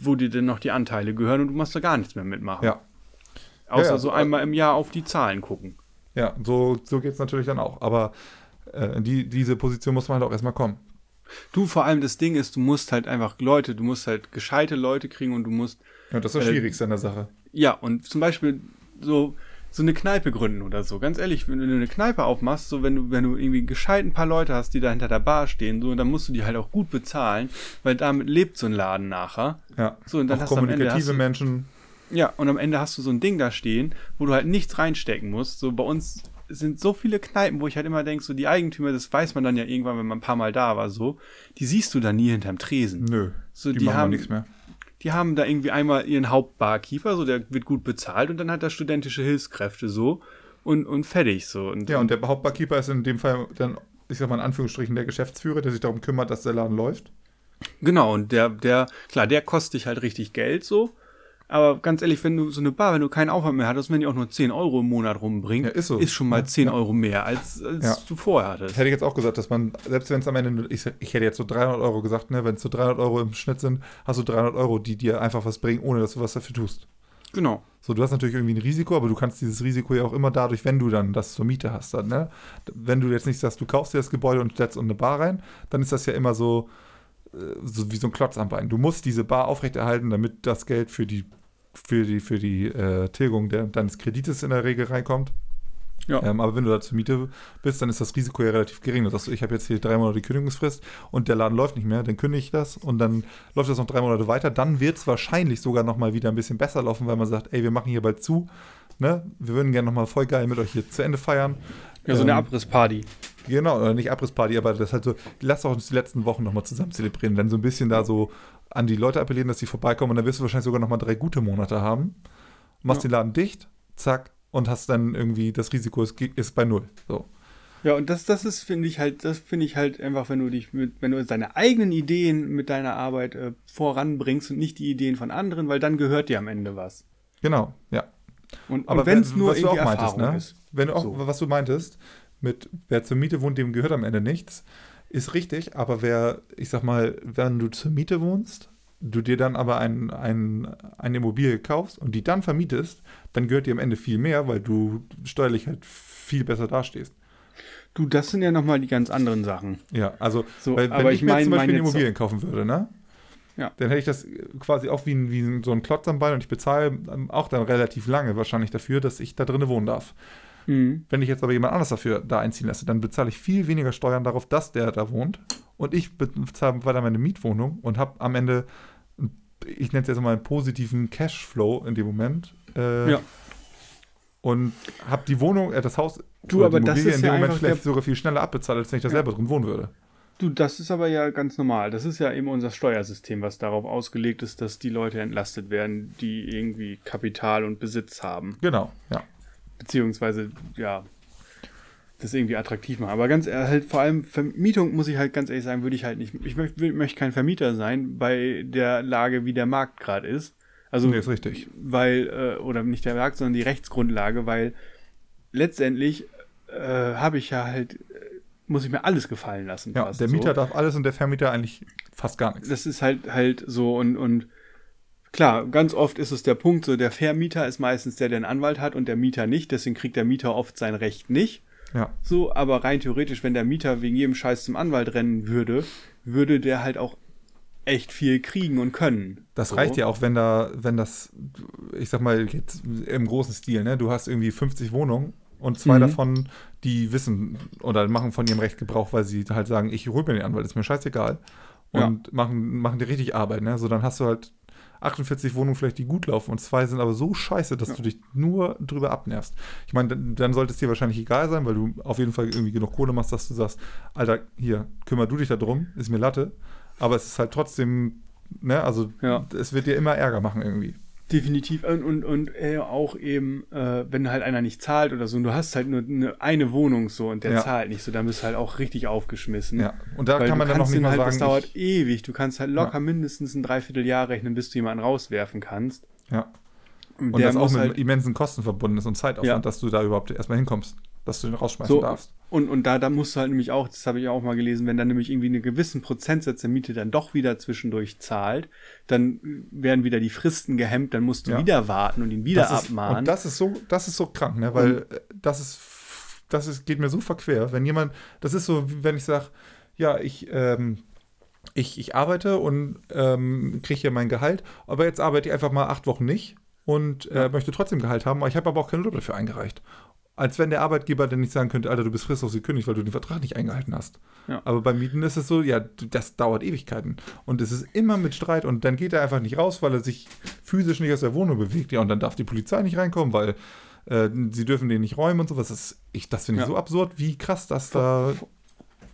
wo dir dann noch die Anteile gehören und du musst da gar nichts mehr mitmachen. Ja, Außer ja, so äh, einmal im Jahr auf die Zahlen gucken. ja, so, so geht es natürlich dann auch. Aber äh, die, diese Position muss man halt auch erstmal kommen. Du, vor allem das Ding ist, du musst halt einfach Leute, du musst halt gescheite Leute kriegen und du musst Ja, das ist das Äh, Schwierigste an der Sache. Ja, und zum Beispiel so, so eine Kneipe gründen oder so. Ganz ehrlich, wenn du eine Kneipe aufmachst, so wenn du, wenn du irgendwie gescheit ein paar Leute hast, die da hinter der Bar stehen, so, dann musst du die halt auch gut bezahlen, weil damit lebt so ein Laden nachher. Ja, So, und dann auch hast du am Ende kommunikative hast du- Menschen. Ja, und am Ende hast du so ein Ding da stehen, wo du halt nichts reinstecken musst. So bei uns sind so viele Kneipen, wo ich halt immer denke, so die Eigentümer, das weiß man dann ja irgendwann, wenn man ein paar Mal da war, so, die siehst du da nie hinterm Tresen. Nö, So, die, die machen haben- nichts mehr. die haben da irgendwie einmal ihren Hauptbarkeeper, so der wird gut bezahlt und dann hat er studentische Hilfskräfte so und, und fertig so. Und, Ja, und der Hauptbarkeeper ist in dem Fall dann, ich sag mal in Anführungsstrichen, der Geschäftsführer, der sich darum kümmert, dass der Laden läuft. genau, und der, der, klar, der kostet dich halt richtig Geld so. Aber ganz ehrlich, wenn du so eine Bar, wenn du keinen Aufwand mehr hattest, wenn die auch nur 10 Euro im Monat rumbringen, Ja, ist so. schon mal Ja, 10 ja. Euro mehr, als, als du vorher hattest. Hätte ich jetzt auch gesagt, dass man, selbst wenn es am Ende, ich, ich hätte jetzt so 300 Euro gesagt, ne, wenn es so 300 Euro im Schnitt sind, hast du 300 Euro, die dir einfach was bringen, ohne dass du was dafür tust. Genau. So, du hast natürlich irgendwie ein Risiko, aber du kannst dieses Risiko ja auch immer dadurch, wenn du dann das zur Miete hast, dann, ne? Wenn du jetzt nicht sagst, du kaufst dir das Gebäude und stellst eine Bar rein, dann ist das ja immer so, äh, so wie so ein Klotz am Bein. Du musst diese Bar aufrechterhalten, damit das Geld für die, für die, für die äh, Tilgung der, deines Kredites in der Regel reinkommt. Ja. Ähm, aber wenn du da zur Miete bist, dann ist das Risiko ja relativ gering. Das heißt, ich habe jetzt hier drei Monate Kündigungsfrist und der Laden läuft nicht mehr, dann kündige ich das und dann läuft das noch drei Monate weiter. Dann wird es wahrscheinlich sogar noch mal wieder ein bisschen besser laufen, weil man sagt, ey, wir machen hier bald zu. Ne? Wir würden gerne noch mal voll geil mit euch hier zu Ende feiern. Ja, so eine Ähm, Abrissparty. Genau, oder nicht Abrissparty, aber das halt so, lass uns die letzten Wochen nochmal zusammen zelebrieren. Dann so ein bisschen da so an die Leute appellieren, dass sie vorbeikommen und dann wirst du wahrscheinlich sogar nochmal drei gute Monate haben. Machst Ja. den Laden dicht, zack, und hast dann irgendwie, das Risiko ist, ist bei null. So. Ja, und das, das ist, finde ich halt, das finde ich halt einfach, wenn du dich mit, wenn du deine eigenen Ideen mit deiner Arbeit äh, voranbringst und nicht die Ideen von anderen, weil dann gehört dir am Ende was. Genau, ja. Und, Aber wenn es nur was du irgendwie auch meintest, Erfahrung ne? ist. Wenn du auch, So. was du meintest, mit wer zur Miete wohnt, dem gehört am Ende nichts, ist richtig, aber wer, ich sag mal, wenn du zur Miete wohnst, du dir dann aber ein, ein, eine Immobilie kaufst und die dann vermietest, dann gehört dir am Ende viel mehr, weil du steuerlich halt viel besser dastehst. Du, das sind ja nochmal die ganz anderen Sachen. Ja, also, So, weil, wenn ich ich mir mein- zum Beispiel Immobilien kaufen würde, ne? Ja. Dann hätte ich das quasi auch wie, ein, wie so ein Klotz am Bein und ich bezahle ähm, auch dann relativ lange wahrscheinlich dafür, dass ich da drinnen wohnen darf. Mhm. Wenn ich jetzt aber jemand anders dafür da einziehen lasse, dann bezahle ich viel weniger Steuern darauf, dass der da wohnt. Und ich bezahle weiter meine Mietwohnung und habe am Ende, ich nenne es jetzt mal einen positiven Cashflow in dem Moment. Äh, Ja. Und habe die Wohnung, äh, das Haus, Du, aber die das Immobilie ist in dem ja Moment vielleicht sogar viel schneller abbezahlt, als wenn ich da Ja. selber drin wohnen würde. Du, das ist aber ja ganz normal. Das ist ja eben unser Steuersystem, was darauf ausgelegt ist, dass die Leute entlastet werden, die irgendwie Kapital und Besitz haben. Genau, ja. Beziehungsweise, ja, das irgendwie attraktiv machen. Aber ganz ehrlich, halt vor allem Vermietung, muss ich halt ganz ehrlich sagen, würde ich halt nicht. Ich möchte, möchte kein Vermieter sein bei der Lage, wie der Markt gerade ist. Also, Nee, ist richtig. weil, äh, oder nicht der Werk, sondern die Rechtsgrundlage, weil letztendlich äh, habe ich ja halt, äh, muss ich mir alles gefallen lassen. Ja, der so. Mieter darf alles und der Vermieter eigentlich fast gar nichts. das ist halt halt so und, und klar, ganz oft ist es der Punkt, so der Vermieter ist meistens der, der einen Anwalt hat und der Mieter nicht, deswegen kriegt der Mieter oft sein Recht nicht. Ja, So, aber rein theoretisch, wenn der Mieter wegen jedem Scheiß zum Anwalt rennen würde, würde der halt auch echt viel kriegen und können. das so. reicht ja auch, wenn da, wenn das, ich sag mal, jetzt im großen Stil, ne? Du hast irgendwie 50 Wohnungen und zwei Mhm. davon, die wissen oder machen von ihrem Recht Gebrauch, weil sie halt sagen, ich hol mir den Anwalt, ist mir scheißegal. Ja. Und machen, machen die richtig Arbeit, ne? So, dann hast du halt 48 Wohnungen vielleicht, die gut laufen und zwei sind aber so scheiße, dass Ja. du dich nur drüber abnervst. Ich meine, dann, dann sollte es dir wahrscheinlich egal sein, weil du auf jeden Fall irgendwie genug Kohle machst, dass du sagst, Alter, hier, kümmer du dich da drum, ist mir Latte. Aber es ist halt trotzdem, ne, also Ja. es wird dir immer Ärger machen irgendwie. Definitiv. Und, und, und äh, auch eben, äh, wenn halt einer nicht zahlt oder so, und du hast halt nur eine, eine Wohnung so und der Ja. zahlt nicht so, dann bist du halt auch richtig aufgeschmissen. Ja, und da Weil kann man dann noch nicht mal halt, sagen, das dauert ewig. Du kannst halt locker Ja. mindestens ein Dreivierteljahr rechnen, bis du jemanden rauswerfen kannst. ja. Und, Und das auch mit halt, immensen Kosten verbunden ist und Zeitaufwand, Ja. dass du da überhaupt erstmal hinkommst, dass du den rausschmeißen so, darfst. und, und da, da musst du halt nämlich auch, das habe ich auch mal gelesen, wenn dann nämlich irgendwie einen gewissen Prozentsatz der Miete dann doch wieder zwischendurch zahlt, dann werden wieder die Fristen gehemmt, dann musst du Ja. wieder warten und ihn wieder das ist, abmahnen. Und das ist so, das ist so krank, ne? Weil äh, das ist, das ist, geht mir so verquer. Wenn jemand, das ist so, wie wenn ich sage, ja, ich, ähm, ich, ich arbeite und ähm, kriege hier mein Gehalt, aber jetzt arbeite ich einfach mal acht Wochen nicht und äh, möchte trotzdem Gehalt haben, aber ich habe aber auch keinen Urlaub dafür eingereicht. Als wenn der Arbeitgeber dann nicht sagen könnte, Alter, du bist fristlos gekündigt, weil du den Vertrag nicht eingehalten hast. Ja. Aber bei Mieten ist es so, ja, das dauert Ewigkeiten. Und es ist immer mit Streit und dann geht er einfach nicht raus, weil er sich physisch nicht aus der Wohnung bewegt. Ja, und dann darf die Polizei nicht reinkommen, weil äh, sie dürfen den nicht räumen und sowas. Das, ist- ich, das finde ich Ja. so absurd, wie krass das da.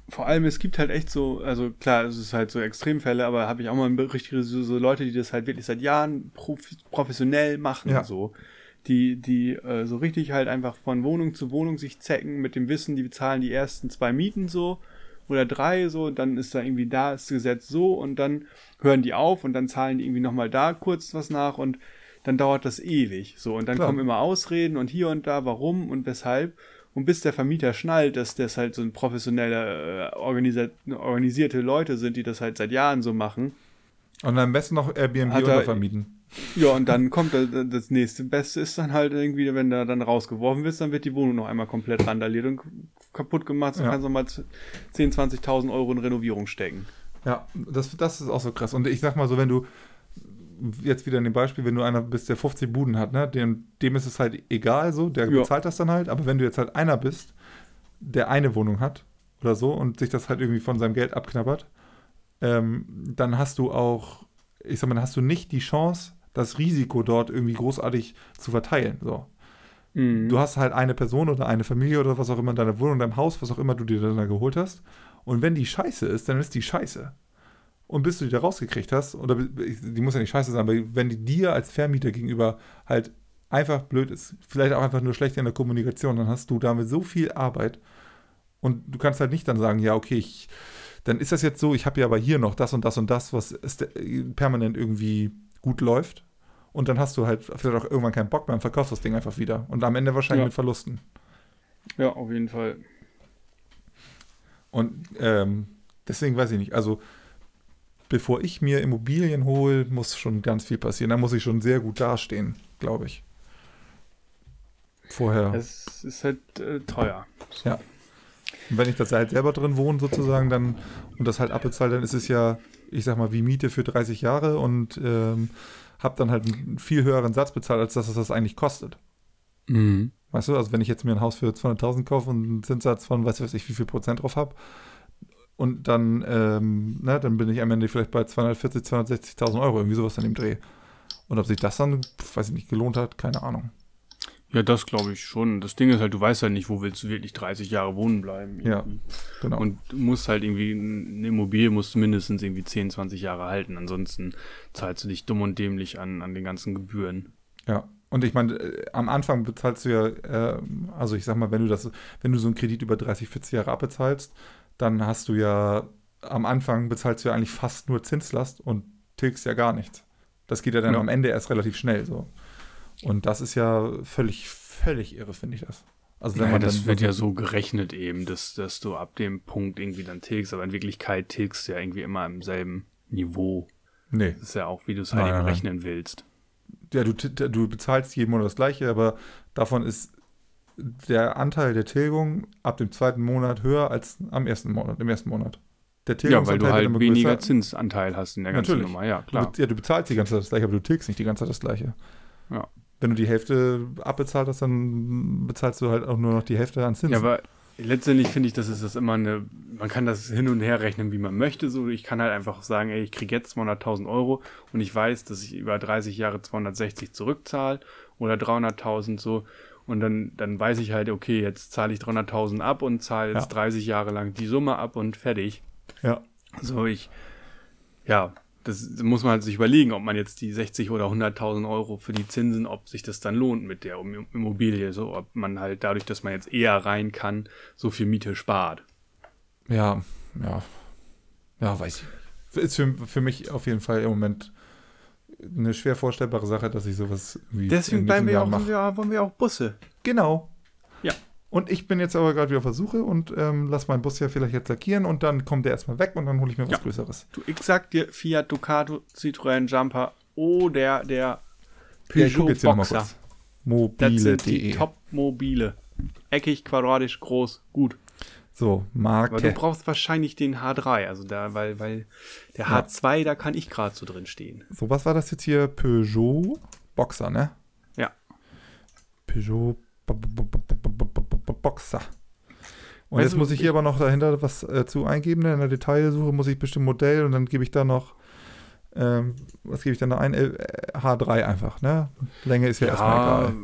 Vor allem, es gibt halt echt so, also klar, es ist halt so Extremfälle, aber habe ich auch mal richtige so, so Leute, die das halt wirklich seit Jahren prof professionell machen, Ja. so. Die, die äh, so richtig halt einfach von Wohnung zu Wohnung sich zecken mit dem Wissen, die bezahlen die ersten zwei Mieten so oder drei so, dann ist da irgendwie da ist das Gesetz so und dann hören die auf und dann zahlen die irgendwie nochmal da kurz was nach und dann dauert das ewig so und dann Klar. kommen immer Ausreden und hier und da, warum und weshalb und bis der Vermieter schnallt, dass das halt so ein professionelle, äh, organisiert, organisierte Leute sind, die das halt seit Jahren so machen. Und am besten noch Airbnb Hat er- untervermieten. Ja, und dann kommt da- das nächste Beste ist dann halt irgendwie, wenn du dann rausgeworfen wirst, dann wird die Wohnung noch einmal komplett randaliert und kaputt gemacht. So Ja. kannst du mal 10.000, 20.000 Euro in Renovierung stecken. Ja, das, das ist auch so krass. Und ich sag mal so, wenn du jetzt wieder in dem Beispiel, wenn du einer bist, der 50 Buden hat, ne, dem, dem ist es halt egal so, der Ja. bezahlt das dann halt. Aber wenn du jetzt halt einer bist, der eine Wohnung hat oder so und sich das halt irgendwie von seinem Geld abknabbert, ähm, dann hast du auch, ich sag mal, dann hast du nicht die Chance, das Risiko dort irgendwie großartig zu verteilen. So. Mhm. Du hast halt eine Person oder eine Familie oder was auch immer in deiner Wohnung, in deinem Haus, was auch immer du dir dann da geholt hast. Und wenn die scheiße ist, dann ist die scheiße. Und bis du die da rausgekriegt hast, oder die muss ja nicht scheiße sein, aber wenn die dir als Vermieter gegenüber halt einfach blöd ist, vielleicht auch einfach nur schlecht in der Kommunikation, dann hast du damit so viel Arbeit. Und du kannst halt nicht dann sagen, ja, okay, ich, dann ist das jetzt so, ich habe ja aber hier noch das und das und das, was ist, äh, permanent irgendwie gut läuft. Und dann hast du halt vielleicht auch irgendwann keinen Bock mehr und verkaufst das Ding einfach wieder. Und am Ende wahrscheinlich Ja. mit Verlusten. Ja, auf jeden Fall. Und ähm, deswegen weiß ich nicht. Also, bevor ich mir Immobilien hole, muss schon ganz viel passieren. Da muss ich schon sehr gut dastehen, glaube ich. Vorher. Es ist halt äh, teuer. So. Ja. Und wenn ich das halt selber drin wohne, sozusagen, dann und das halt abbezahle, dann ist es ja, ich sag mal, wie Miete für 30 Jahre und ähm, habe dann halt einen viel höheren Satz bezahlt, als dass es das eigentlich kostet. Mhm. Weißt du, also wenn ich jetzt mir ein Haus für 200.000 kaufe und einen Zinssatz von, weiß weiß ich, wie viel Prozent drauf habe, und dann, ähm, ne, dann bin ich am Ende vielleicht bei 240, 260.000 Euro, irgendwie sowas dann im Dreh. Und ob sich das dann, weiß ich nicht, gelohnt hat, keine Ahnung. Ja, das glaube ich schon. Das Ding ist halt, du weißt halt nicht, wo willst du wirklich 30 Jahre wohnen bleiben. Ja. Genau. Und du musst halt irgendwie, eine Immobilie musst du mindestens irgendwie 10, 20 Jahre halten. Ansonsten zahlst du dich dumm und dämlich an, an den ganzen Gebühren. Ja, und ich meine, äh, am Anfang bezahlst du ja, äh, also ich sag mal, wenn du das, wenn du so einen Kredit über 30, 40 Jahre abbezahlst, dann hast du ja, am Anfang bezahlst du ja eigentlich fast nur Zinslast und tilgst ja gar nichts. Das geht ja dann Ja. am Ende erst relativ schnell so. Und das ist ja völlig, völlig irre, finde ich das. Also wenn Naja, man das wird ja so gerechnet eben, dass, dass du ab dem Punkt irgendwie dann tilgst, aber in Wirklichkeit tilgst du ja irgendwie immer im selben Niveau. Nee. Das ist ja auch, wie du es halt Nein, eben nein, rechnen willst. Ja, du, du bezahlst jeden Monat das gleiche, aber davon ist der Anteil der Tilgung ab dem zweiten Monat höher als am ersten Monat, im ersten Monat. Der Ja, weil du halt weniger größer. Zinsanteil hast in der ganzen Natürlich. Nummer. Ja, Du, klar. be- ja, du bezahlst die ganze Zeit das gleiche, aber du tilgst nicht die ganze Zeit das gleiche. Ja. Wenn du die Hälfte abbezahlt hast, dann bezahlst du halt auch nur noch die Hälfte an Zinsen. Ja, aber letztendlich finde ich, das ist das immer eine, man kann das hin und her rechnen, wie man möchte. So, ich kann halt einfach sagen, ey, ich kriege jetzt 200.000 Euro und ich weiß, dass ich über 30 Jahre 260 zurückzahle oder 300.000 so. Und dann, dann weiß ich halt, okay, jetzt zahle ich 300.000 ab und zahle jetzt Ja. 30 Jahre lang die Summe ab und fertig. ja. So, ich, ja, das muss man halt sich überlegen, ob man jetzt die 60 oder 100.000 Euro für die Zinsen, ob sich das dann lohnt mit der Im- Immobilie, so, ob man halt dadurch, dass man jetzt eher rein kann, so viel Miete spart. Ja, ja. Ja, weiß ich. Ist für, für mich auf jeden Fall im Moment eine schwer vorstellbare Sache, dass ich sowas wie Deswegen bleiben wir Jahr auch, wir, wollen wir auch Busse. Genau. Und ich bin jetzt aber gerade wieder auf der Suche und ähm, lass meinen Bus ja vielleicht jetzt lackieren und dann kommt der erstmal weg und dann hole ich mir ja. was Größeres. Du, ich sag dir Fiat Ducato, Citroën Jumper oh, oder der Peugeot ja, Boxer. Mobile. Das sind die Top-Mobile. Eckig, quadratisch, groß, gut. So, Marke. Aber du brauchst wahrscheinlich den H3, also da, weil, weil der. H2, da kann ich gerade so drin stehen. So, was war das jetzt hier? Peugeot Boxer, ne? Ja. Peugeot Boxer. Und Weißt jetzt du, muss ich hier aber noch dahinter was äh, zu eingeben. ne? In der Detailsuche muss ich bestimmt Modell und dann gebe ich da noch, ähm, was gebe ich da noch ein? L- äh, H3 einfach, ne? Länge ist ja, erstmal egal.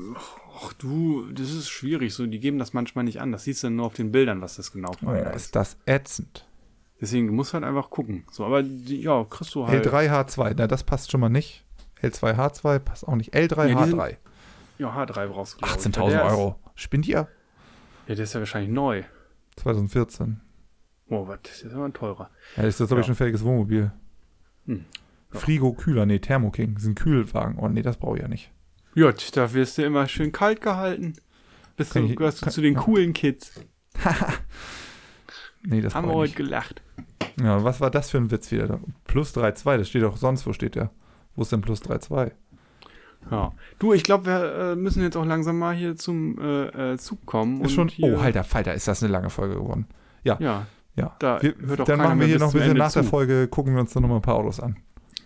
ach du, das ist schwierig. So, die geben das manchmal nicht an. Das siehst du dann nur auf den Bildern, was das genau Oh, einer ist. ist das ätzend. Deswegen, du musst halt einfach gucken. So, aber ja, kriegst du halt. L3H2, na, das passt schon mal nicht. L2H2 passt auch nicht. Ja, die sind- L3H3, Ja, H3 brauchst du. glaub ich. 18.000 Der ist- Euro. Spinnt ihr? Ja, der ist ja wahrscheinlich neu. 2014. Oh, was, das ist aber ein teurer. Ja, ist das, glaube ich, Ja. schon ein fähiges Wohnmobil. Hm. Ja. Frigo, Kühler, nee, Thermo King. Das ein Kühlwagen. Oh, nee, das brauche ich ja nicht. Tch, da wirst du immer schön kalt gehalten. Bist Kann du, ich- gehörst du kann- zu den ja. coolen Kids. Nee, das Haben wir heute ich gelacht. Ja, was war das für ein Witz wieder? Plus 3,2, das steht doch sonst, wo steht der? Wo ist denn plus 3,2? Ja. Du, ich glaube, wir äh, müssen jetzt auch langsam mal hier zum äh, äh, Zug kommen. Ist schon, oh, Halter, Falter, ist das eine lange Folge geworden. Ja, Ja, Da wir, hört doch dann machen wir hier noch, wir sind Ende nach der zu. Folge, gucken wir uns dann noch mal ein paar Autos an.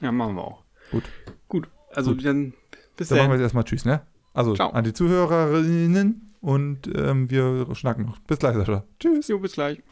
ja, machen wir auch. Gut. Gut, also Gut. dann bis Dann machen wir dann. jetzt erstmal Tschüss, ne? Also Ciao. an die Zuhörerinnen und ähm, wir schnacken noch. Bis gleich, Sascha. Tschüss. Jo, bis gleich.